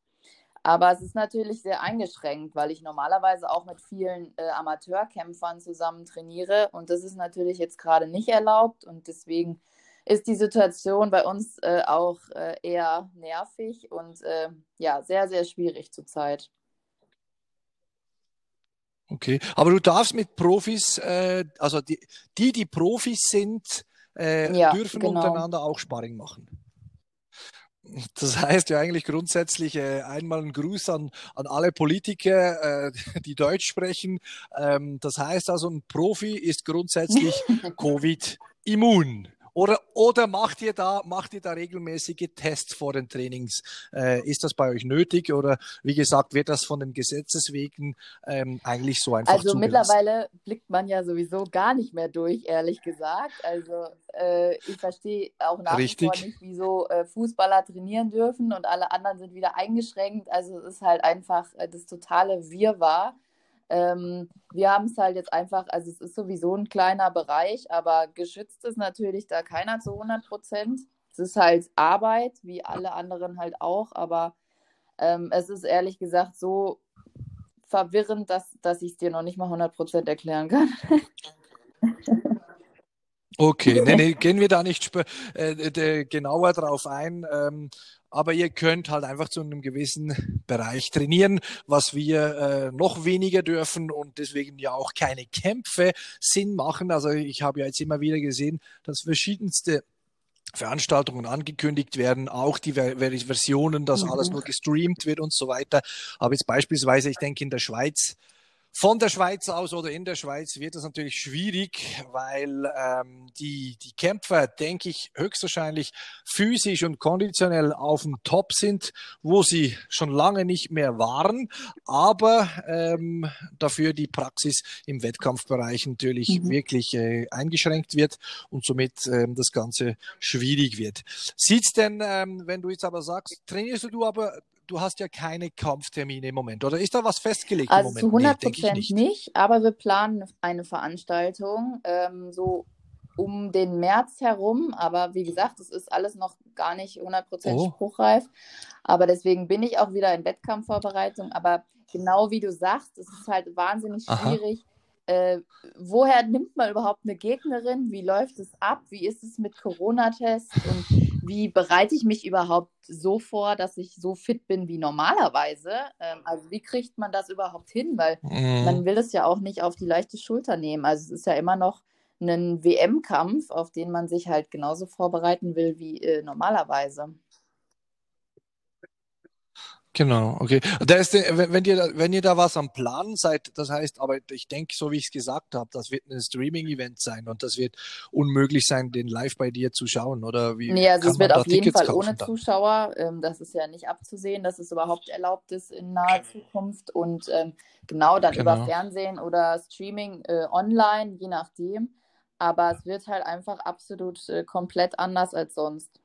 Aber es ist natürlich sehr eingeschränkt, weil ich normalerweise auch mit vielen äh, Amateurkämpfern zusammen trainiere. Und das ist natürlich jetzt gerade nicht erlaubt. Und deswegen ist die Situation bei uns äh, auch äh, eher nervig und äh, ja, sehr, sehr schwierig zurzeit. Okay, aber du darfst mit Profis, äh, also die, die, die Profis sind, äh, ja, dürfen genau. untereinander auch Sparring machen. Das heißt ja eigentlich grundsätzlich äh, einmal ein Gruß an, an alle Politiker, äh, die Deutsch sprechen. Ähm, das heißt also, ein Profi ist grundsätzlich [LAUGHS] Covid-immun. Oder, oder macht ihr da, macht ihr da regelmäßige Tests vor den Trainings? Äh, ist das bei euch nötig? Oder wie gesagt, wird das von den Gesetzeswegen ähm, eigentlich so einfach Also mittlerweile blickt man ja sowieso gar nicht mehr durch, ehrlich gesagt. Also äh, ich verstehe auch nach wie vor nicht, wieso äh, Fußballer trainieren dürfen und alle anderen sind wieder eingeschränkt. Also es ist halt einfach äh, das totale Wirrwarr. Ähm, wir haben es halt jetzt einfach, also es ist sowieso ein kleiner Bereich, aber geschützt ist natürlich da keiner zu 100 Prozent. Es ist halt Arbeit, wie alle anderen halt auch, aber ähm, es ist ehrlich gesagt so verwirrend, dass, dass ich es dir noch nicht mal 100 Prozent erklären kann. Okay, nee, nee, gehen wir da nicht äh, genauer drauf ein. Ähm, aber ihr könnt halt einfach zu einem gewissen Bereich trainieren, was wir äh, noch weniger dürfen und deswegen ja auch keine Kämpfe Sinn machen. Also ich habe ja jetzt immer wieder gesehen, dass verschiedenste Veranstaltungen angekündigt werden, auch die Versionen, dass mhm. alles nur gestreamt wird und so weiter. Aber jetzt beispielsweise, ich denke in der Schweiz von der Schweiz aus oder in der Schweiz wird es natürlich schwierig, weil ähm, die, die Kämpfer, denke ich, höchstwahrscheinlich physisch und konditionell auf dem Top sind, wo sie schon lange nicht mehr waren, aber ähm, dafür die Praxis im Wettkampfbereich natürlich mhm. wirklich äh, eingeschränkt wird und somit ähm, das Ganze schwierig wird. Sieht's denn, ähm, wenn du jetzt aber sagst, trainierst du aber du hast ja keine Kampftermine im Moment. Oder ist da was festgelegt also im Moment? Zu 100 Prozent nee, nicht. nicht. aber wir planen eine Veranstaltung ähm, so um den März herum. Aber wie gesagt, es ist alles noch gar nicht 100 Prozent oh. spruchreif. Aber deswegen bin ich auch wieder in Wettkampfvorbereitung. Aber genau wie du sagst, es ist halt wahnsinnig schwierig. Äh, woher nimmt man überhaupt eine Gegnerin? Wie läuft es ab? Wie ist es mit Corona-Tests? Und wie bereite ich mich überhaupt so vor, dass ich so fit bin wie normalerweise? Ähm, also wie kriegt man das überhaupt hin? Weil mm. man will es ja auch nicht auf die leichte Schulter nehmen. Also es ist ja immer noch ein WM-Kampf, auf den man sich halt genauso vorbereiten will wie äh, normalerweise. Genau, okay. Da ist, wenn ihr, wenn ihr da was am Plan seid, das heißt, aber ich denke, so wie ich es gesagt habe, das wird ein Streaming-Event sein und das wird unmöglich sein, den live bei dir zu schauen, oder wie? Nee, also es wird auf jeden Fall ohne dann? Zuschauer. Ähm, das ist ja nicht abzusehen, dass es überhaupt erlaubt ist in naher Zukunft und ähm, genau dann genau. über Fernsehen oder Streaming äh, online, je nachdem. Aber es wird halt einfach absolut äh, komplett anders als sonst.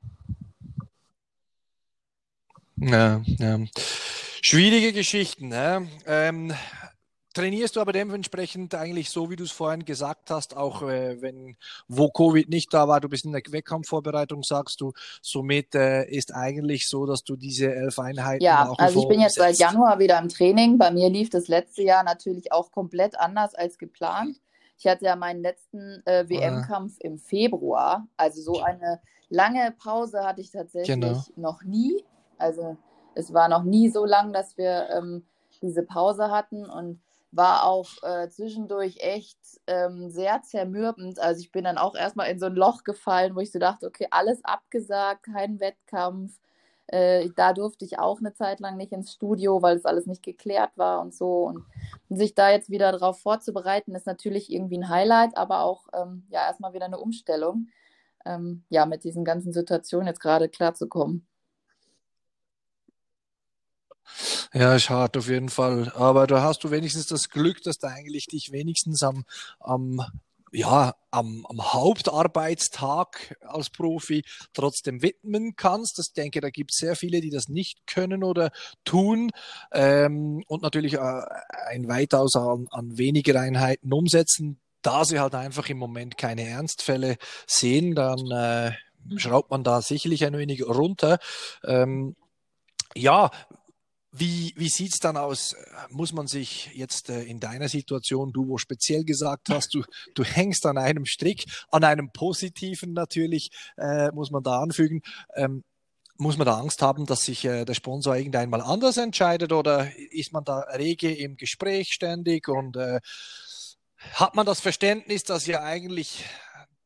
Ja, ja. Schwierige Geschichten. Ne? Ähm, trainierst du aber dementsprechend eigentlich so, wie du es vorhin gesagt hast, auch äh, wenn wo Covid nicht da war, du bist in der Wettkampfvorbereitung, sagst du, somit äh, ist eigentlich so, dass du diese elf Einheiten Ja, also ich bin jetzt seit Januar wieder im Training. Bei mir lief das letzte Jahr natürlich auch komplett anders als geplant. Ich hatte ja meinen letzten äh, WM-Kampf im Februar. Also so eine lange Pause hatte ich tatsächlich genau. noch nie. Also es war noch nie so lang, dass wir ähm, diese Pause hatten und war auch äh, zwischendurch echt ähm, sehr zermürbend. Also ich bin dann auch erstmal in so ein Loch gefallen, wo ich so dachte, okay, alles abgesagt, kein Wettkampf. Äh, da durfte ich auch eine Zeit lang nicht ins Studio, weil es alles nicht geklärt war und so. Und, und sich da jetzt wieder darauf vorzubereiten, ist natürlich irgendwie ein Highlight, aber auch ähm, ja erstmal wieder eine Umstellung, ähm, ja, mit diesen ganzen Situationen jetzt gerade klarzukommen. Ja, ist hart auf jeden Fall. Aber da hast du wenigstens das Glück, dass du eigentlich dich wenigstens am, am ja, am, am Hauptarbeitstag als Profi trotzdem widmen kannst. Ich denke, da gibt es sehr viele, die das nicht können oder tun ähm, und natürlich äh, ein weitaus an, an weniger Einheiten umsetzen. Da sie halt einfach im Moment keine Ernstfälle sehen, dann äh, schraubt man da sicherlich ein wenig runter. Ähm, ja, wie, wie sieht's dann aus? Muss man sich jetzt äh, in deiner Situation, du wo speziell gesagt hast, du, du hängst an einem Strick, an einem positiven natürlich, äh, muss man da anfügen. Ähm, muss man da Angst haben, dass sich äh, der Sponsor irgendwann mal anders entscheidet oder ist man da rege im Gespräch ständig und äh, hat man das Verständnis, dass ja eigentlich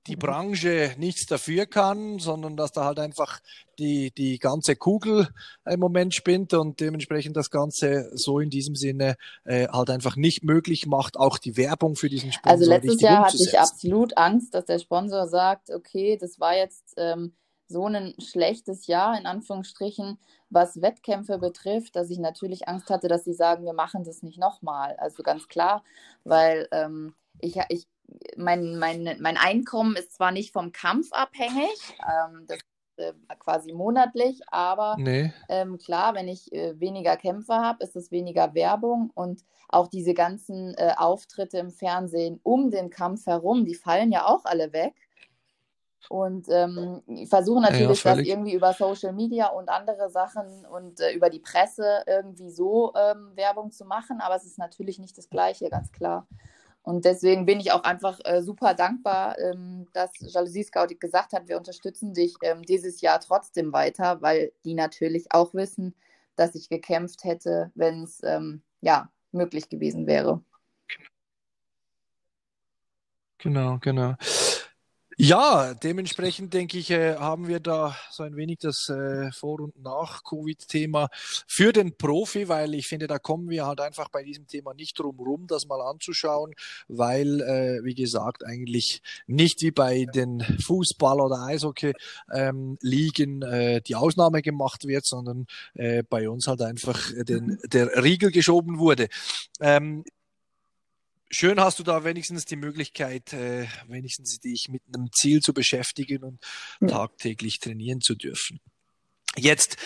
die Branche nichts dafür kann, sondern dass da halt einfach die, die ganze Kugel im Moment spinnt und dementsprechend das Ganze so in diesem Sinne äh, halt einfach nicht möglich macht, auch die Werbung für diesen Sponsor. Also letztes Jahr hatte ich absolut Angst, dass der Sponsor sagt, okay, das war jetzt ähm, so ein schlechtes Jahr, in Anführungsstrichen, was Wettkämpfe betrifft, dass ich natürlich Angst hatte, dass sie sagen, wir machen das nicht nochmal. Also ganz klar, weil ähm, ich, ich mein, mein, mein Einkommen ist zwar nicht vom Kampf abhängig, ähm, das ist äh, quasi monatlich, aber nee. ähm, klar, wenn ich äh, weniger Kämpfe habe, ist es weniger Werbung und auch diese ganzen äh, Auftritte im Fernsehen um den Kampf herum, die fallen ja auch alle weg. Und ähm, versuchen natürlich ja, das irgendwie über Social Media und andere Sachen und äh, über die Presse irgendwie so ähm, Werbung zu machen, aber es ist natürlich nicht das Gleiche, ganz klar. Und deswegen bin ich auch einfach äh, super dankbar, ähm, dass Jalousie Scout gesagt hat, wir unterstützen dich ähm, dieses Jahr trotzdem weiter, weil die natürlich auch wissen, dass ich gekämpft hätte, wenn es ähm, ja möglich gewesen wäre. Genau, genau. Ja, dementsprechend denke ich, äh, haben wir da so ein wenig das äh, Vor- und Nach-Covid-Thema für den Profi, weil ich finde, da kommen wir halt einfach bei diesem Thema nicht drum rum, das mal anzuschauen, weil, äh, wie gesagt, eigentlich nicht wie bei den Fußball- oder Eishockey-Ligen ähm, äh, die Ausnahme gemacht wird, sondern äh, bei uns halt einfach den, der Riegel geschoben wurde. Ähm, schön hast du da wenigstens die Möglichkeit, äh, wenigstens dich mit einem Ziel zu beschäftigen und ja. tagtäglich trainieren zu dürfen. Jetzt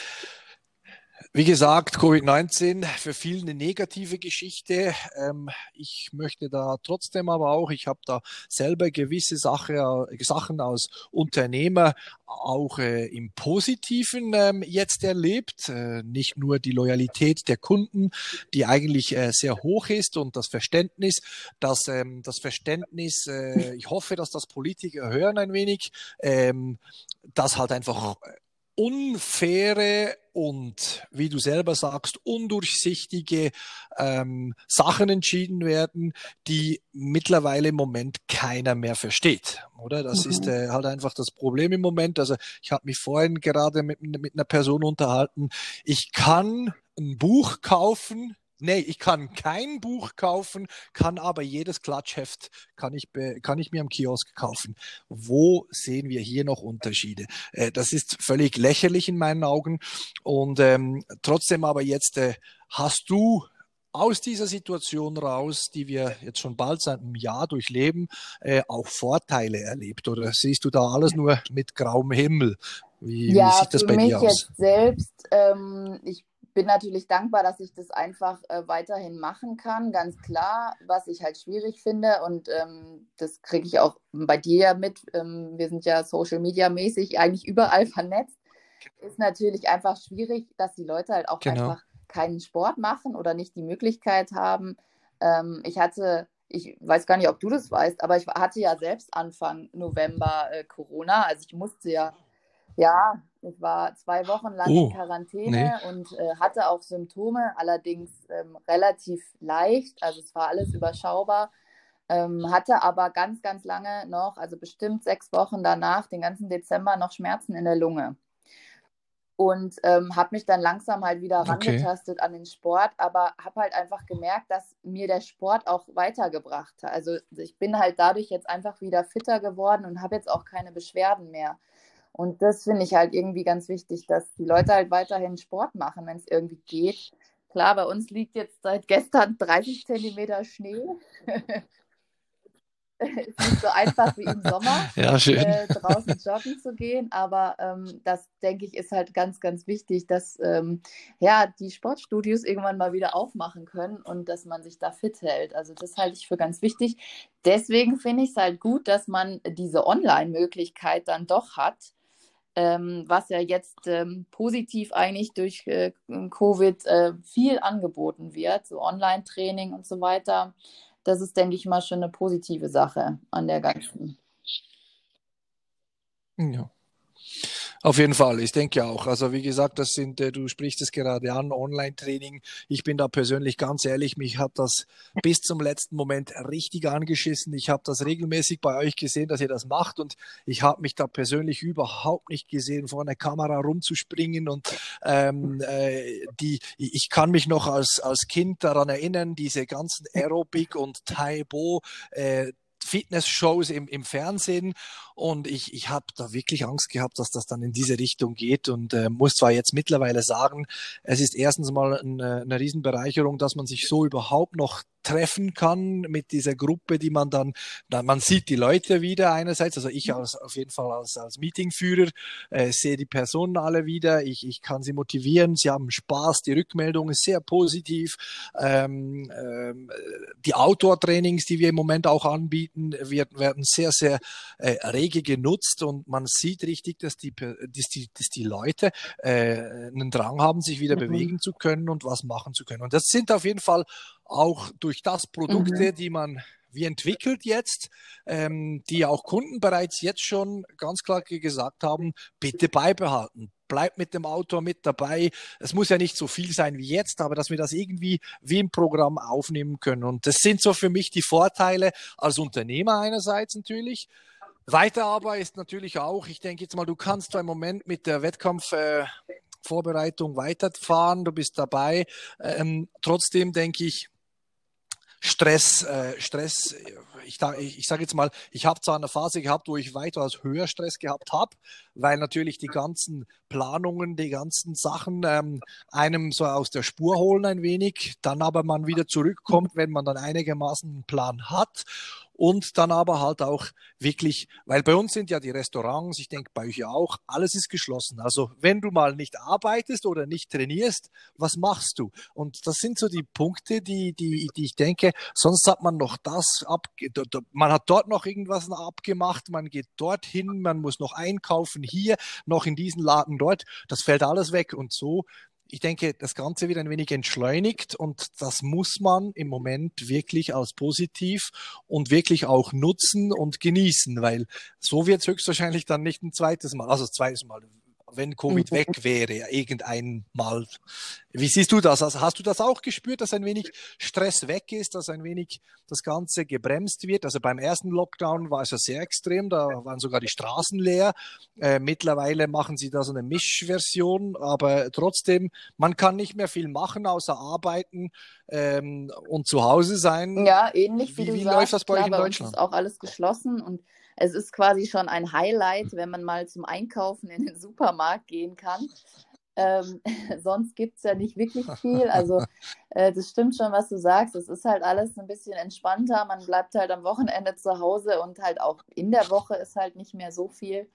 wie gesagt, Covid-19 für viele eine negative Geschichte. Ähm, ich möchte da trotzdem aber auch, ich habe da selber gewisse Sache, Sachen als Unternehmer auch äh, im Positiven ähm, jetzt erlebt. Äh, nicht nur die Loyalität der Kunden, die eigentlich äh, sehr hoch ist und das Verständnis, dass ähm, das Verständnis, äh, ich hoffe, dass das Politiker hören ein wenig, dass halt einfach unfaire und, wie du selber sagst, undurchsichtige ähm, Sachen entschieden werden, die mittlerweile im Moment keiner mehr versteht. Oder? Das mhm. ist äh, halt einfach das Problem im Moment. Also ich habe mich vorhin gerade mit, mit einer Person unterhalten. Ich kann ein Buch kaufen, Nee, ich kann kein Buch kaufen, kann aber jedes Klatschheft kann ich, kann ich mir am Kiosk kaufen. Wo sehen wir hier noch Unterschiede? Äh, das ist völlig lächerlich in meinen Augen. Und ähm, trotzdem aber jetzt äh, hast du aus dieser Situation raus, die wir jetzt schon bald seit einem Jahr durchleben, äh, auch Vorteile erlebt? Oder siehst du da alles nur mit grauem Himmel? Wie, ja, wie sieht das bei dir aus? Jetzt selbst, ähm, ich bin natürlich dankbar, dass ich das einfach äh, weiterhin machen kann, ganz klar. Was ich halt schwierig finde und ähm, das kriege ich auch bei dir mit. Ähm, wir sind ja Social Media mäßig eigentlich überall [LAUGHS] vernetzt. Ist natürlich einfach schwierig, dass die Leute halt auch genau. einfach keinen Sport machen oder nicht die Möglichkeit haben. Ähm, ich hatte ich weiß gar nicht, ob du das weißt, aber ich hatte ja selbst Anfang November äh, Corona. Also ich musste ja, ja, ich war zwei Wochen lang oh, in Quarantäne nee. und äh, hatte auch Symptome, allerdings ähm, relativ leicht. Also es war alles überschaubar. Ähm, hatte aber ganz, ganz lange noch, also bestimmt sechs Wochen danach, den ganzen Dezember noch Schmerzen in der Lunge und ähm, habe mich dann langsam halt wieder rangetastet okay. an den Sport, aber habe halt einfach gemerkt, dass mir der Sport auch weitergebracht hat. Also ich bin halt dadurch jetzt einfach wieder fitter geworden und habe jetzt auch keine Beschwerden mehr. Und das finde ich halt irgendwie ganz wichtig, dass die Leute halt weiterhin Sport machen, wenn es irgendwie geht. Klar, bei uns liegt jetzt seit gestern 30 Zentimeter Schnee. [LAUGHS] ist nicht so einfach wie im Sommer, [LAUGHS] ja, äh, draußen joggen zu gehen. Aber ähm, das, denke ich, ist halt ganz, ganz wichtig, dass ähm, ja, die Sportstudios irgendwann mal wieder aufmachen können und dass man sich da fit hält. Also das halte ich für ganz wichtig. Deswegen finde ich es halt gut, dass man diese Online-Möglichkeit dann doch hat. Ähm, was ja jetzt ähm, positiv eigentlich durch äh, Covid äh, viel angeboten wird, so Online-Training und so weiter das ist, denke ich mal, schon eine positive Sache an der ganzen. Ja. Auf jeden Fall, ich denke auch. Also wie gesagt, das sind, äh, du sprichst es gerade an, Online-Training. Ich bin da persönlich ganz ehrlich, mich hat das bis zum letzten Moment richtig angeschissen. Ich habe das regelmäßig bei euch gesehen, dass ihr das macht und ich habe mich da persönlich überhaupt nicht gesehen, vor einer Kamera rumzuspringen und ähm, äh, die, ich kann mich noch als, als Kind daran erinnern, diese ganzen Aerobic und Taibo äh, Fitness-Shows im, im Fernsehen. Und ich, ich habe da wirklich Angst gehabt, dass das dann in diese Richtung geht und äh, muss zwar jetzt mittlerweile sagen, es ist erstens mal eine, eine Riesenbereicherung, dass man sich so überhaupt noch treffen kann mit dieser Gruppe, die man dann, dann man sieht die Leute wieder einerseits, also ich als, auf jeden Fall als, als Meetingführer äh, sehe die Personen alle wieder, ich, ich kann sie motivieren, sie haben Spaß, die Rückmeldung ist sehr positiv, ähm, ähm, die Outdoor-Trainings, die wir im Moment auch anbieten, wird, werden sehr, sehr äh, rege genutzt und man sieht richtig, dass die, dass die, dass die Leute äh, einen Drang haben, sich wieder mhm. bewegen zu können und was machen zu können. Und das sind auf jeden Fall auch durch das Produkte, mhm. die man wie entwickelt jetzt, ähm, die auch Kunden bereits jetzt schon ganz klar gesagt haben, bitte beibehalten. Bleibt mit dem Autor mit dabei. Es muss ja nicht so viel sein wie jetzt, aber dass wir das irgendwie wie im Programm aufnehmen können. Und das sind so für mich die Vorteile als Unternehmer einerseits natürlich. Weiter aber ist natürlich auch, ich denke jetzt mal, du kannst zwar im Moment mit der Wettkampf äh, Vorbereitung weiterfahren, du bist dabei. Ähm, trotzdem denke ich, Stress, äh, Stress, ich, ich, ich sage jetzt mal, ich habe zwar eine Phase gehabt, wo ich weitaus höher Stress gehabt habe, weil natürlich die ganzen Planungen, die ganzen Sachen ähm, einem so aus der Spur holen ein wenig, dann aber man wieder zurückkommt, wenn man dann einigermaßen einen Plan hat und dann aber halt auch wirklich, weil bei uns sind ja die Restaurants, ich denke bei euch ja auch, alles ist geschlossen. Also wenn du mal nicht arbeitest oder nicht trainierst, was machst du? Und das sind so die Punkte, die, die, die ich denke, sonst hat man noch das ab, man hat dort noch irgendwas abgemacht, man geht dorthin, man muss noch einkaufen hier, noch in diesen Laden dort, das fällt alles weg und so ich denke, das Ganze wird ein wenig entschleunigt und das muss man im Moment wirklich als positiv und wirklich auch nutzen und genießen, weil so wird es höchstwahrscheinlich dann nicht ein zweites Mal, also das zweite Mal wenn Covid weg wäre, irgendein Mal. Wie siehst du das? Also hast du das auch gespürt, dass ein wenig Stress weg ist, dass ein wenig das Ganze gebremst wird? Also beim ersten Lockdown war es ja sehr extrem, da waren sogar die Straßen leer. Äh, mittlerweile machen sie da so eine Mischversion, aber trotzdem, man kann nicht mehr viel machen, außer arbeiten ähm, und zu Hause sein. Ja, ähnlich wie, wie du wie sagst. läuft das bei euch in Deutschland? ist auch alles geschlossen und es ist quasi schon ein Highlight, wenn man mal zum Einkaufen in den Supermarkt gehen kann. Ähm, [LAUGHS] sonst gibt es ja nicht wirklich viel. Also äh, das stimmt schon, was du sagst. Es ist halt alles ein bisschen entspannter. Man bleibt halt am Wochenende zu Hause und halt auch in der Woche ist halt nicht mehr so viel.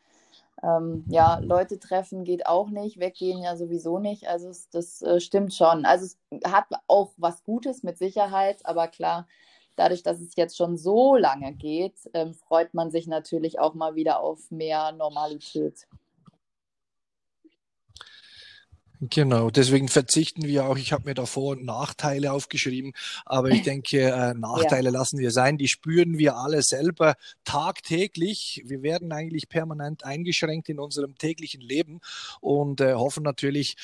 Ähm, ja, Leute treffen geht auch nicht, weggehen ja sowieso nicht. Also das äh, stimmt schon. Also es hat auch was Gutes mit Sicherheit, aber klar, dadurch, dass es jetzt schon so lange geht, ähm, freut man sich natürlich auch mal wieder auf mehr Normalität. Genau, deswegen verzichten wir auch. Ich habe mir da Vor- und Nachteile aufgeschrieben, aber ich denke, äh, [LAUGHS] Nachteile ja. lassen wir sein. Die spüren wir alle selber tagtäglich. Wir werden eigentlich permanent eingeschränkt in unserem täglichen Leben und äh, hoffen natürlich,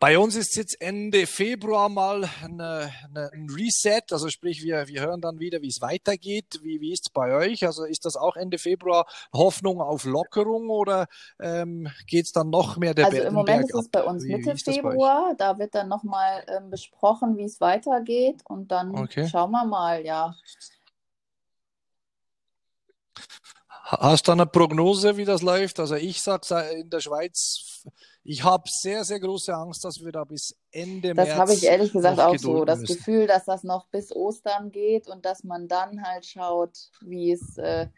bei uns ist jetzt Ende Februar mal eine, eine, ein Reset, also sprich, wir, wir hören dann wieder, wie es weitergeht. Wie, wie ist es bei euch? Also ist das auch Ende Februar Hoffnung auf Lockerung oder ähm, geht es dann noch mehr der Also im Moment ist es bei uns wie, Mitte wie Februar, da wird dann nochmal ähm, besprochen, wie es weitergeht und dann okay. schauen wir mal, ja. Hast du eine Prognose, wie das läuft? Also ich sage in der Schweiz ich habe sehr, sehr große Angst, dass wir da bis Ende das März. Das habe ich ehrlich gesagt auch so. Das müssen. Gefühl, dass das noch bis Ostern geht und dass man dann halt schaut, wie es, äh,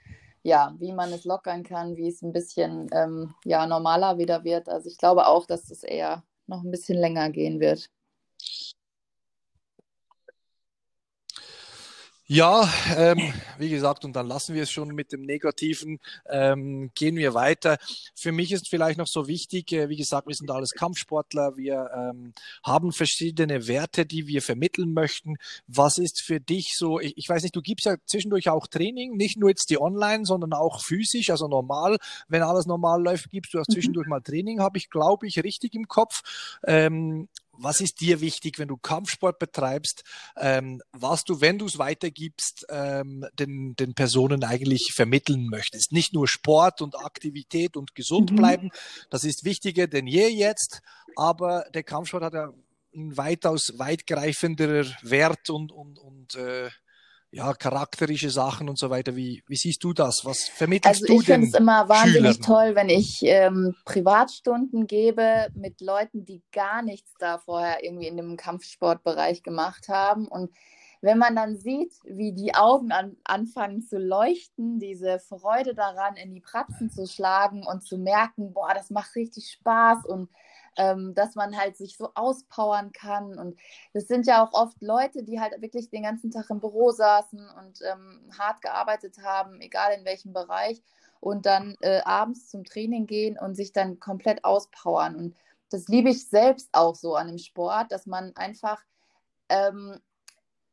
ja, wie man es lockern kann, wie es ein bisschen ähm, ja, normaler wieder wird. Also ich glaube auch, dass es eher noch ein bisschen länger gehen wird. Ja, ähm, wie gesagt, und dann lassen wir es schon mit dem Negativen, ähm, gehen wir weiter. Für mich ist vielleicht noch so wichtig, äh, wie gesagt, wir sind alles Kampfsportler, wir ähm, haben verschiedene Werte, die wir vermitteln möchten. Was ist für dich so, ich, ich weiß nicht, du gibst ja zwischendurch auch Training, nicht nur jetzt die online, sondern auch physisch, also normal, wenn alles normal läuft, gibst du auch zwischendurch mal Training, habe ich, glaube ich, richtig im Kopf. Ähm, was ist dir wichtig, wenn du Kampfsport betreibst, ähm, was du, wenn du es weitergibst, ähm, den, den Personen eigentlich vermitteln möchtest? Nicht nur Sport und Aktivität und gesund mhm. bleiben, das ist wichtiger denn je jetzt, aber der Kampfsport hat ja ein weitaus weitgreifenderer Wert und, und, und äh, ja, charakterische Sachen und so weiter. Wie, wie siehst du das? Was vermittelst also du ich finde es immer wahnsinnig Schülern? toll, wenn ich ähm, Privatstunden gebe mit Leuten, die gar nichts da vorher irgendwie in dem Kampfsportbereich gemacht haben. Und wenn man dann sieht, wie die Augen an, anfangen zu leuchten, diese Freude daran, in die Pratzen zu schlagen und zu merken, boah, das macht richtig Spaß und ähm, dass man halt sich so auspowern kann. Und das sind ja auch oft Leute, die halt wirklich den ganzen Tag im Büro saßen und ähm, hart gearbeitet haben, egal in welchem Bereich, und dann äh, abends zum Training gehen und sich dann komplett auspowern. Und das liebe ich selbst auch so an dem Sport, dass man einfach ähm,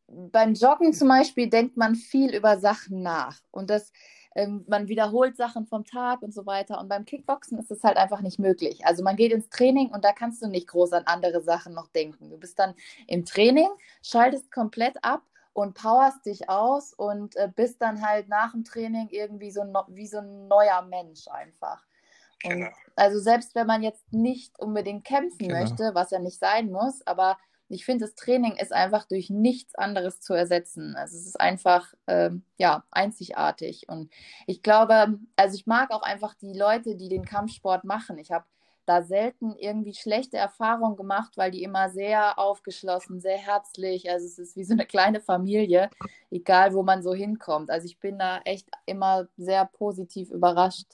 beim Joggen zum Beispiel denkt man viel über Sachen nach. Und das ähm, man wiederholt Sachen vom Tag und so weiter. Und beim Kickboxen ist es halt einfach nicht möglich. Also man geht ins Training und da kannst du nicht groß an andere Sachen noch denken. Du bist dann im Training, schaltest komplett ab und powerst dich aus und äh, bist dann halt nach dem Training irgendwie so no wie so ein neuer Mensch einfach. Genau. Also selbst wenn man jetzt nicht unbedingt kämpfen genau. möchte, was ja nicht sein muss, aber ich finde, das Training ist einfach durch nichts anderes zu ersetzen. Also es ist einfach, ähm, ja, einzigartig. Und ich glaube, also ich mag auch einfach die Leute, die den Kampfsport machen. Ich habe da selten irgendwie schlechte Erfahrungen gemacht, weil die immer sehr aufgeschlossen, sehr herzlich, also es ist wie so eine kleine Familie, egal wo man so hinkommt. Also ich bin da echt immer sehr positiv überrascht,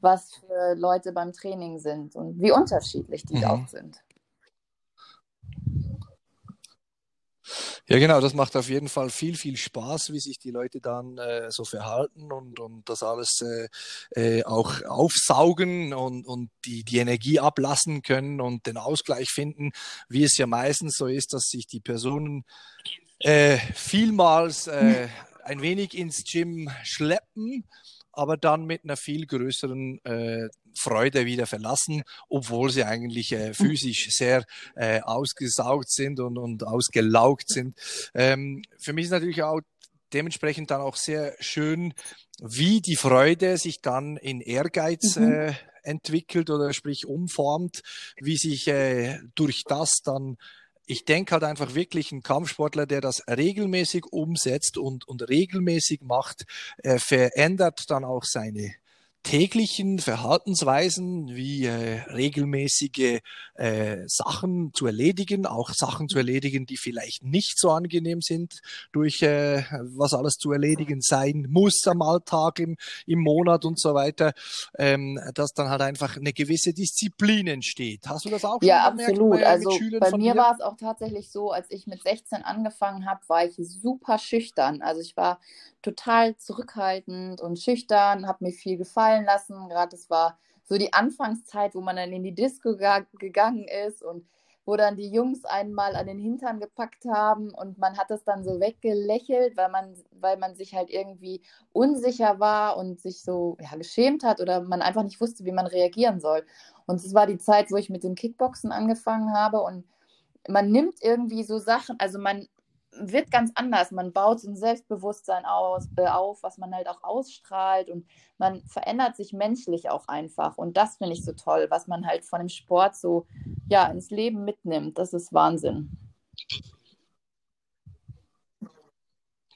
was für Leute beim Training sind und wie unterschiedlich die mhm. auch sind. Ja, genau, das macht auf jeden Fall viel, viel Spaß, wie sich die Leute dann äh, so verhalten und, und das alles äh, äh, auch aufsaugen und, und die, die Energie ablassen können und den Ausgleich finden, wie es ja meistens so ist, dass sich die Personen äh, vielmals äh, ein wenig ins Gym schleppen aber dann mit einer viel größeren äh, Freude wieder verlassen, obwohl sie eigentlich äh, physisch sehr äh, ausgesaugt sind und, und ausgelaugt sind. Ähm, für mich ist natürlich auch dementsprechend dann auch sehr schön, wie die Freude sich dann in Ehrgeiz mhm. äh, entwickelt oder sprich umformt, wie sich äh, durch das dann ich denke halt einfach wirklich ein Kampfsportler, der das regelmäßig umsetzt und, und regelmäßig macht, äh, verändert dann auch seine täglichen Verhaltensweisen wie äh, regelmäßige äh, Sachen zu erledigen, auch Sachen zu erledigen, die vielleicht nicht so angenehm sind, durch äh, was alles zu erledigen sein muss am Alltag, im, im Monat und so weiter, ähm, dass dann halt einfach eine gewisse Disziplin entsteht. Hast du das auch ja, schon gemerkt? absolut. Bei, also bei mir war es auch tatsächlich so, als ich mit 16 angefangen habe, war ich super schüchtern. Also ich war total zurückhaltend und schüchtern, habe mir viel gefallen lassen. Gerade es war so die Anfangszeit, wo man dann in die Disco gegangen ist und wo dann die Jungs einmal an den Hintern gepackt haben und man hat es dann so weggelächelt, weil man, weil man sich halt irgendwie unsicher war und sich so ja, geschämt hat oder man einfach nicht wusste, wie man reagieren soll. Und es war die Zeit, wo ich mit dem Kickboxen angefangen habe und man nimmt irgendwie so Sachen, also man wird ganz anders. Man baut so ein Selbstbewusstsein aus, äh, auf, was man halt auch ausstrahlt und man verändert sich menschlich auch einfach. Und das finde ich so toll, was man halt von dem Sport so ja ins Leben mitnimmt. Das ist Wahnsinn.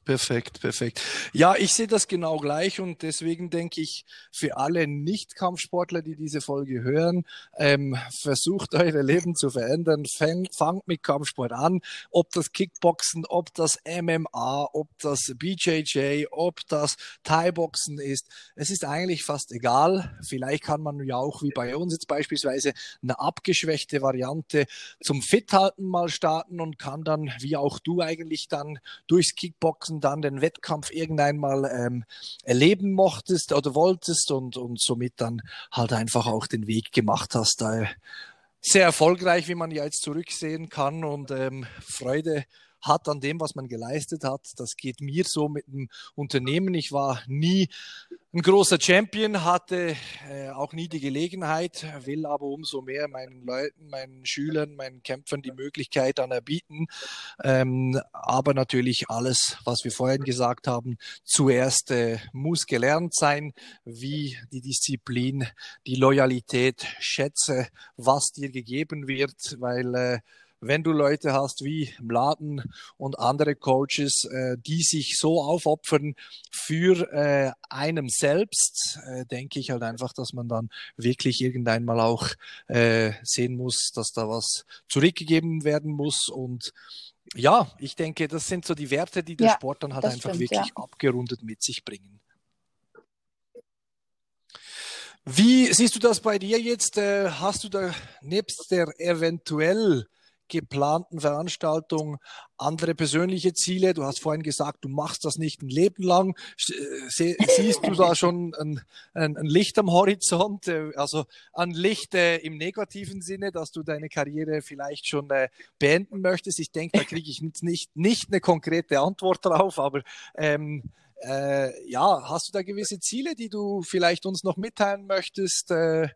Perfekt, perfekt. Ja, ich sehe das genau gleich und deswegen denke ich, für alle Nicht-Kampfsportler, die diese Folge hören, ähm, versucht [LAUGHS] eure Leben zu verändern. Fang, fangt mit Kampfsport an, ob das Kickboxen, ob das MMA, ob das BJJ, ob das Thai-Boxen ist. Es ist eigentlich fast egal. Vielleicht kann man ja auch wie bei uns jetzt beispielsweise eine abgeschwächte Variante zum Fithalten mal starten und kann dann, wie auch du eigentlich dann durchs Kickboxen Herzen dann den Wettkampf irgendeinmal ähm, erleben mochtest oder wolltest und, und somit dann halt einfach auch den Weg gemacht hast. Da sehr erfolgreich, wie man ja jetzt zurücksehen kann und ähm, Freude hat an dem, was man geleistet hat. Das geht mir so mit dem Unternehmen. Ich war nie ein großer Champion, hatte äh, auch nie die Gelegenheit, will aber umso mehr meinen Leuten, meinen Schülern, meinen Kämpfern die Möglichkeit dann erbieten. Ähm, aber natürlich alles, was wir vorhin gesagt haben, zuerst äh, muss gelernt sein, wie die Disziplin, die Loyalität, schätze, was dir gegeben wird, weil äh, wenn du Leute hast wie Mladen und andere Coaches, äh, die sich so aufopfern für äh, einem selbst, äh, denke ich halt einfach, dass man dann wirklich irgendwann mal auch äh, sehen muss, dass da was zurückgegeben werden muss und ja, ich denke, das sind so die Werte, die der ja, Sport dann halt einfach stimmt, wirklich ja. abgerundet mit sich bringen. Wie siehst du das bei dir jetzt? Äh, hast du da nebst der eventuell geplanten Veranstaltung andere persönliche Ziele? Du hast vorhin gesagt, du machst das nicht ein Leben lang. Sie, siehst du da schon ein, ein, ein, Licht am Horizont? Äh, also ein Licht äh, im negativen Sinne, dass du deine Karriere vielleicht schon äh, beenden möchtest? Ich denke, da kriege ich nicht, nicht eine konkrete Antwort drauf, aber ähm, äh, ja, hast du da gewisse Ziele, die du vielleicht uns noch mitteilen möchtest? Äh,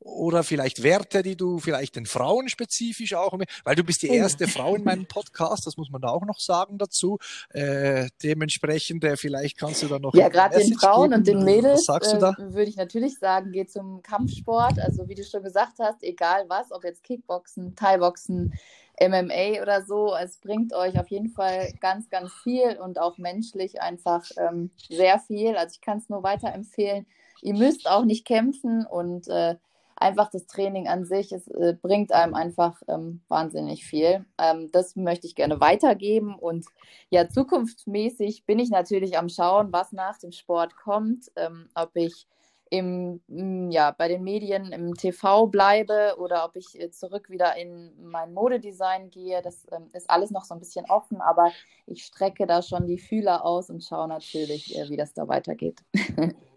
oder vielleicht Werte, die du vielleicht den Frauen spezifisch auch, weil du bist die erste Frau in meinem Podcast, das muss man da auch noch sagen dazu. Äh, dementsprechend, äh, vielleicht kannst du da noch. Ja, gerade den Frauen geben. und den Mädels äh, würde ich natürlich sagen, geht zum Kampfsport. Also wie du schon gesagt hast, egal was, ob jetzt Kickboxen, Thai-Boxen, MMA oder so, es bringt euch auf jeden Fall ganz, ganz viel und auch menschlich einfach ähm, sehr viel. Also ich kann es nur weiterempfehlen. Ihr müsst auch nicht kämpfen und äh, einfach das Training an sich, es äh, bringt einem einfach ähm, wahnsinnig viel. Ähm, das möchte ich gerne weitergeben. Und ja, zukunftsmäßig bin ich natürlich am Schauen, was nach dem Sport kommt, ähm, ob ich im, mm, ja, bei den Medien im TV bleibe oder ob ich äh, zurück wieder in mein Modedesign gehe. Das ähm, ist alles noch so ein bisschen offen, aber ich strecke da schon die Fühler aus und schaue natürlich, äh, wie das da weitergeht. [LAUGHS]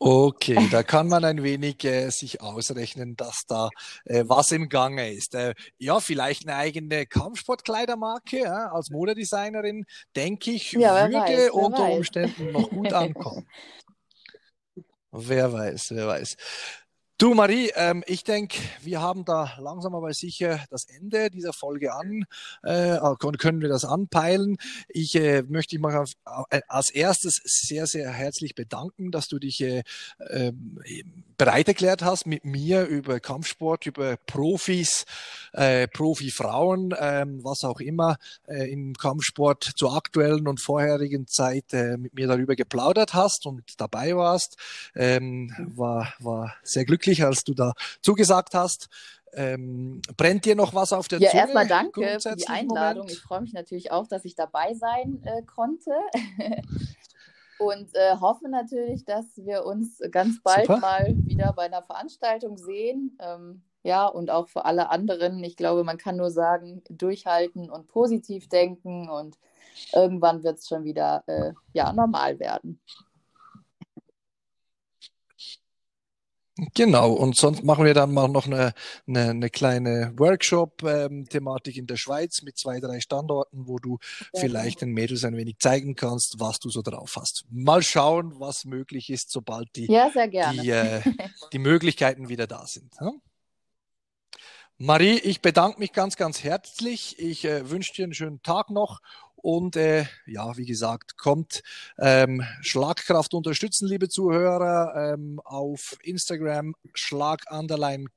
Okay, da kann man ein wenig äh, sich ausrechnen, dass da äh, was im Gange ist. Äh, ja, vielleicht eine eigene Kampfsportkleidermarke ja, als Modedesignerin, denke ich, ja, würde weiß, unter weiß. Umständen noch gut ankommen. [LAUGHS] wer weiß, wer weiß. Du Marie, ähm, ich denke, wir haben da langsam aber sicher das Ende dieser Folge an. Äh, können wir das anpeilen? Ich äh, möchte dich mal äh, als erstes sehr, sehr herzlich bedanken, dass du dich äh, äh, bereit erklärt hast, mit mir über Kampfsport, über Profis, äh, Profifrauen, äh, was auch immer äh, im Kampfsport zur aktuellen und vorherigen Zeit äh, mit mir darüber geplaudert hast und dabei warst. Ähm, war, war sehr glücklich glücklich, als du da zugesagt hast. Ähm, brennt dir noch was auf der ja, Zunge? Ja, erstmal danke für die Einladung. Moment? Ich freue mich natürlich auch, dass ich dabei sein äh, konnte. [LAUGHS] Und äh, hoffe natürlich, dass wir uns ganz bald Super. mal wieder bei einer Veranstaltung sehen. Ähm, ja, und auch für alle anderen. Ich glaube, man kann nur sagen, durchhalten und positiv denken und irgendwann wird es schon wieder äh, ja, normal werden. Genau, und sonst machen wir dann mal noch eine, eine, eine kleine Workshop-Thematik ähm, in der Schweiz mit zwei, drei Standorten, wo du ja, vielleicht den Mädels ein wenig zeigen kannst, was du so drauf hast. Mal schauen, was möglich ist, sobald die, ja, die, äh, die Möglichkeiten wieder da sind. Ja? Marie, ich bedanke mich ganz, ganz herzlich. Ich äh, wünsche dir einen schönen Tag noch und äh, ja, wie gesagt, kommt ähm, Schlagkraft unterstützen, liebe Zuhörer, ähm, auf Instagram Schlag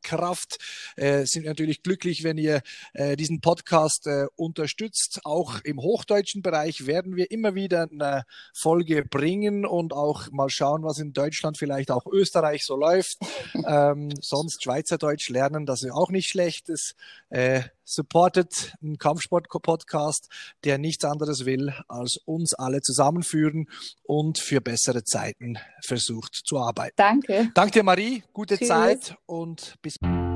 Kraft. Äh, sind natürlich glücklich, wenn ihr äh, diesen Podcast äh, unterstützt. Auch im hochdeutschen Bereich werden wir immer wieder eine Folge bringen und auch mal schauen, was in Deutschland, vielleicht auch Österreich so läuft. [LAUGHS] ähm, sonst Schweizerdeutsch lernen, das ist auch nicht schlecht. Das, äh, supportet einen Kampfsport-Podcast, der nichts anderes will, als uns alle zusammenführen und für bessere Zeiten versucht zu arbeiten. Danke. Danke dir, Marie. Gute Tschüss. Zeit und bis bald.